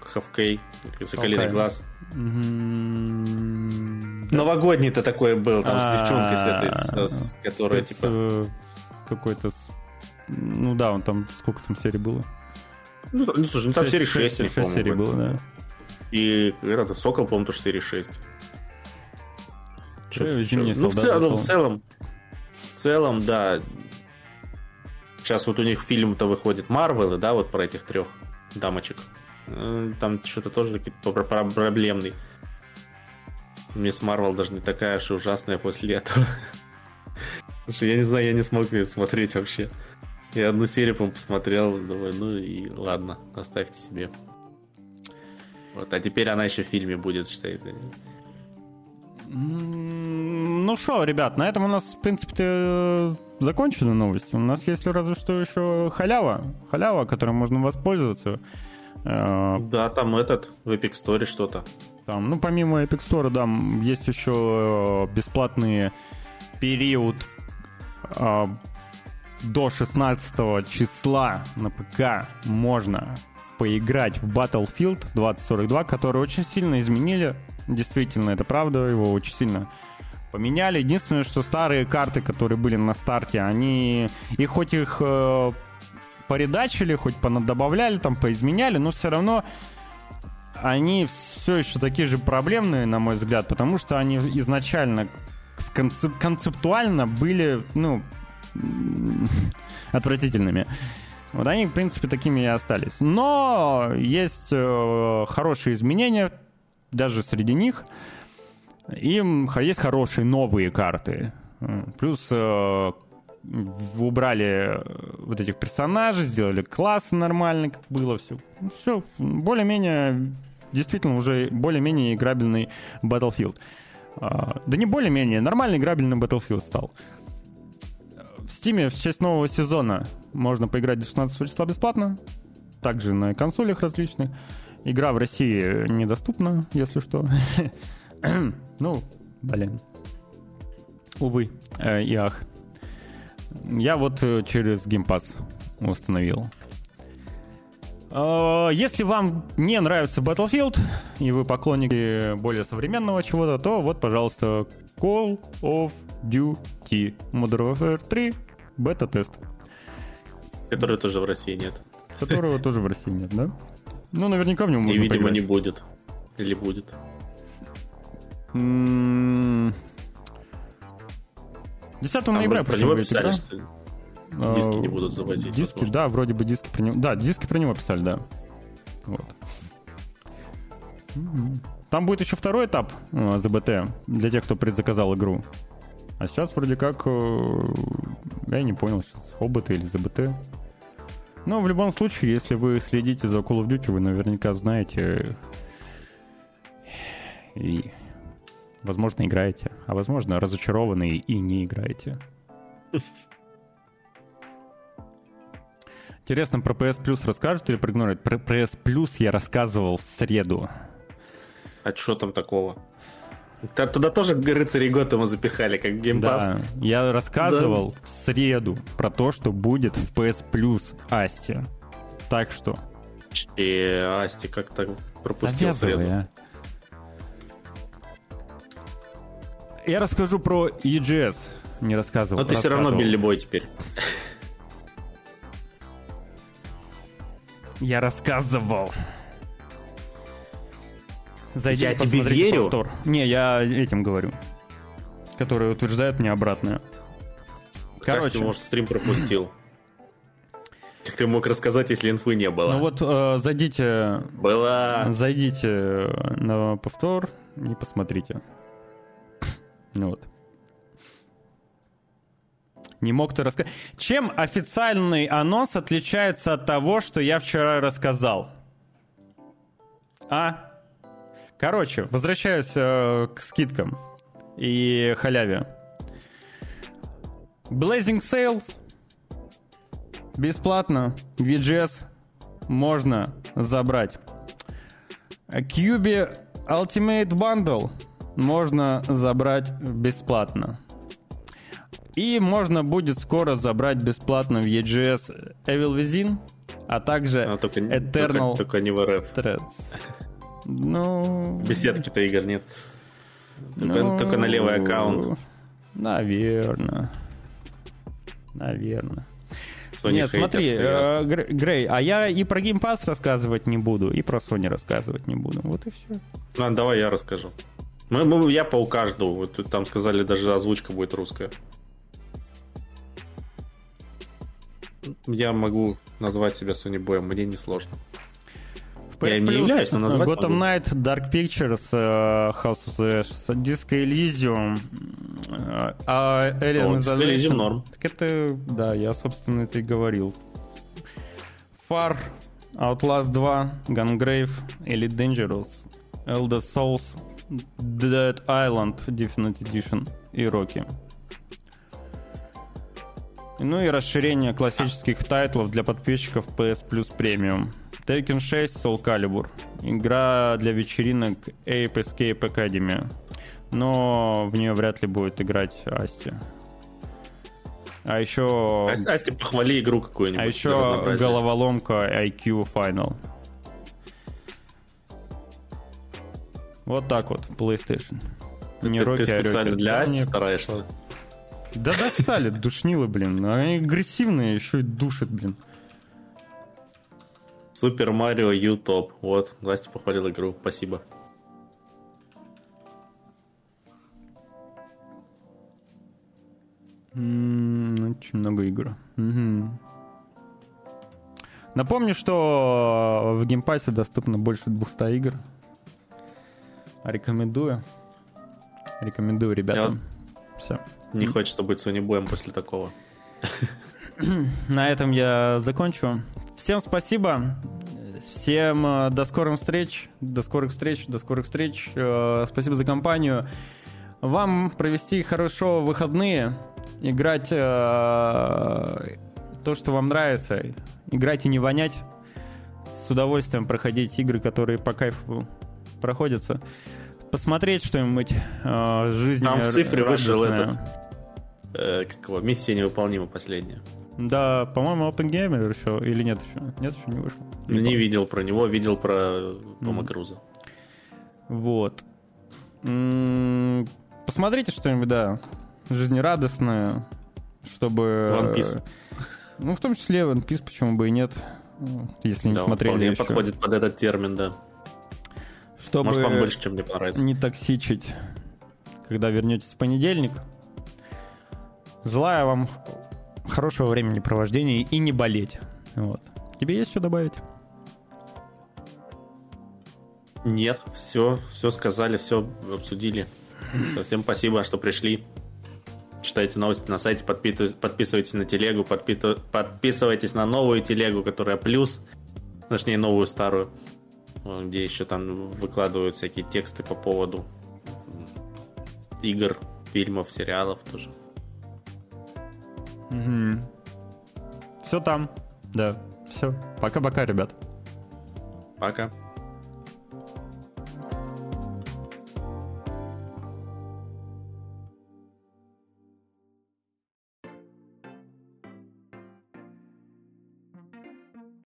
Хавкей, Соколиный okay. глаз. Mm-hmm. Новогодний-то такой был, там, с девчонкой с этой, с, которая, типа... Э, какой-то... Ну да, он там, сколько там серий было? Ну, ну слушай, ну там серии 6, 6, 6 серий было, да. И этот Сокол, по-моему, тоже серии 6. Что ну, в, цел, ну, в целом, в целом, да. Сейчас вот у них фильм-то выходит Марвелы, да, вот про этих трех дамочек. Э, там что-то тоже какие-то проблемный. Мисс Марвел даже не такая уж ужасная после этого. *laughs* Слушай, я не знаю, я не смог ее смотреть вообще. Я одну серию, по посмотрел, думаю, ну и ладно, оставьте себе. Вот, а теперь она еще в фильме будет, считайте. Ну что, ребят, на этом у нас, в принципе, закончены новости. У нас есть разве что еще халява. Халява, которой можно воспользоваться. Э, да, там этот, в Epic Store что-то. Там, ну, помимо Epic Store, да, есть еще бесплатный период э, до 16 числа на ПК можно поиграть в Battlefield 2042, который очень сильно изменили. Действительно, это правда, его очень сильно поменяли. Единственное, что старые карты, которые были на старте, они... И хоть их э, поредачили, хоть понадобавляли, там, поизменяли, но все равно они все еще такие же проблемные, на мой взгляд, потому что они изначально концеп- концептуально были, ну, отвратительными. Вот они, в принципе, такими и остались. Но есть э, хорошие изменения даже среди них. Им есть хорошие новые карты. Плюс э, убрали э, вот этих персонажей, сделали классы нормально, как было все. Все более-менее, действительно уже более-менее играбельный Battlefield. А, да не более-менее, нормальный играбельный Battlefield стал. В Steam в честь нового сезона можно поиграть до 16 числа бесплатно. Также на консолях различных. Игра в России недоступна, если что. *coughs* ну, блин. Увы э, и ах. Я вот э, через Game Pass установил. Э, если вам не нравится Battlefield, и вы поклонники более современного чего-то, то вот, пожалуйста, Call of Duty Modern Warfare 3 бета-тест. Которого тоже в России нет. Которого тоже в России нет, да? Ну, наверняка в нем можно И, видимо, поиграть. не будет. Или будет. 10 ноября про него писали, что диски не будут завозить. Диски, возможно. да, вроде бы диски про него. Да, диски про него писали, да. Вот. Там будет еще второй этап э, ЗБТ для тех, кто предзаказал игру. А сейчас вроде как, э, я не понял, сейчас ОБТ или ЗБТ. Но в любом случае, если вы следите за Call of Duty, вы наверняка знаете и, возможно, играете, а возможно, разочарованы и не играете. Интересно, про PS Plus расскажут или проигнорируют? Про PS Plus я рассказывал в среду. А что там такого? Туда тоже рыцари Готэма запихали, как геймпас. Да, я рассказывал да. в среду про то, что будет в PS Plus Асти. Так что... И Асти как-то пропустил среду. А. Я расскажу про EGS. Не рассказывал. Но ты все равно Билли Бой теперь. Я рассказывал. Зайди я тебе верю. Повтор. Не, я этим говорю. Которые утверждают мне обратное. Короче. Как ты, может, стрим пропустил? *clears throat* Как ты мог рассказать, если инфы не было? Ну вот э, зайдите... Была. Зайдите на повтор и посмотрите. *clears throat* Ну вот. Не мог ты рассказать. Чем официальный анонс отличается от того, что я вчера рассказал? А? Короче, возвращаюсь э, к скидкам и халяве. Blazing Sales бесплатно. VGS можно забрать. Cube Ultimate Bundle можно забрать бесплатно. И можно будет скоро забрать бесплатно в EGS Evil Within, а также а, только, Eternal только, только не в РФ. Threads. Ну... Беседки-то игр нет. Только, ну... только на левый аккаунт. Наверное. Наверное. Sony Нет, смотри, э, Грей, а я и про Game Pass рассказывать не буду, и про Sony рассказывать не буду. Вот и все. Ну, давай я расскажу. Мы, мы, я по каждому. Вот там сказали, даже озвучка будет русская. Я могу назвать себя Sony Boy, мне не сложно. Я не являюсь, но назвать Gotham могу. Knight, Dark Pictures, uh, House of the Ashes, Disco Elysium, uh, Alien Isolation. Норм. Так это, да, я, собственно, это и говорил. Far, Outlast 2, Gungrave, Elite Dangerous, Elder Souls, Dead Island Definite Edition и Rocky. Ну и расширение классических тайтлов для подписчиков PS Plus Premium. Tekken 6 Soul Calibur. Игра для вечеринок Ape Escape Academy. Но в нее вряд ли будет играть Асти. А еще... Асти, похвали игру какую-нибудь. А еще головоломка IQ Final. Вот так вот, PlayStation. Не ты, Rocky, ты а специально а для Асти стараешься? Да достали, душнилы, блин. Они агрессивные, еще и душат, блин. Super Mario U топ. Вот, Настя похвалил игру. Спасибо. Очень много игр. Угу. Напомню, что в Game Pass е доступно больше 200 игр. Рекомендую. Рекомендую ребятам. Все. Не хочется быть Sony boy ем после такого. *laughs* *clears throat* На этом я закончу. Всем спасибо. Всем э, до скорых встреч. До скорых встреч. До скорых встреч. Э, спасибо за компанию. Вам провести хорошо выходные. Играть э, то, что вам нравится. Играть и не вонять. С удовольствием проходить игры, которые по кайфу проходятся. Посмотреть что-нибудь э, жизни. Там в цифре вышел этот э, как его, миссия невыполнима последняя. Да, по-моему, Open Gamer еще, или нет еще? Нет, еще не вышел. Не, не видел про него, видел про Тома mm. Круза. Вот. М-м- посмотрите что-нибудь, да, жизнерадостное, чтобы... One Piece. Ну, в том числе One Piece, почему бы и нет, если не да, смотрели вполне еще. подходит под этот термин, да. Чтобы Может, вам больше, чем мне понравится. не токсичить, когда вернетесь в понедельник. Желаю вам хорошего времени провождения и не болеть. Вот. Тебе есть что добавить? Нет, все, все сказали, все обсудили. Всем спасибо, что пришли. Читайте новости на сайте, подписывайтесь на телегу, подписывайтесь на новую телегу, которая плюс, точнее новую старую, где еще там выкладывают всякие тексты по поводу игр, фильмов, сериалов тоже. Угу. Все там, да. Все. Пока-пока, ребят. Пока.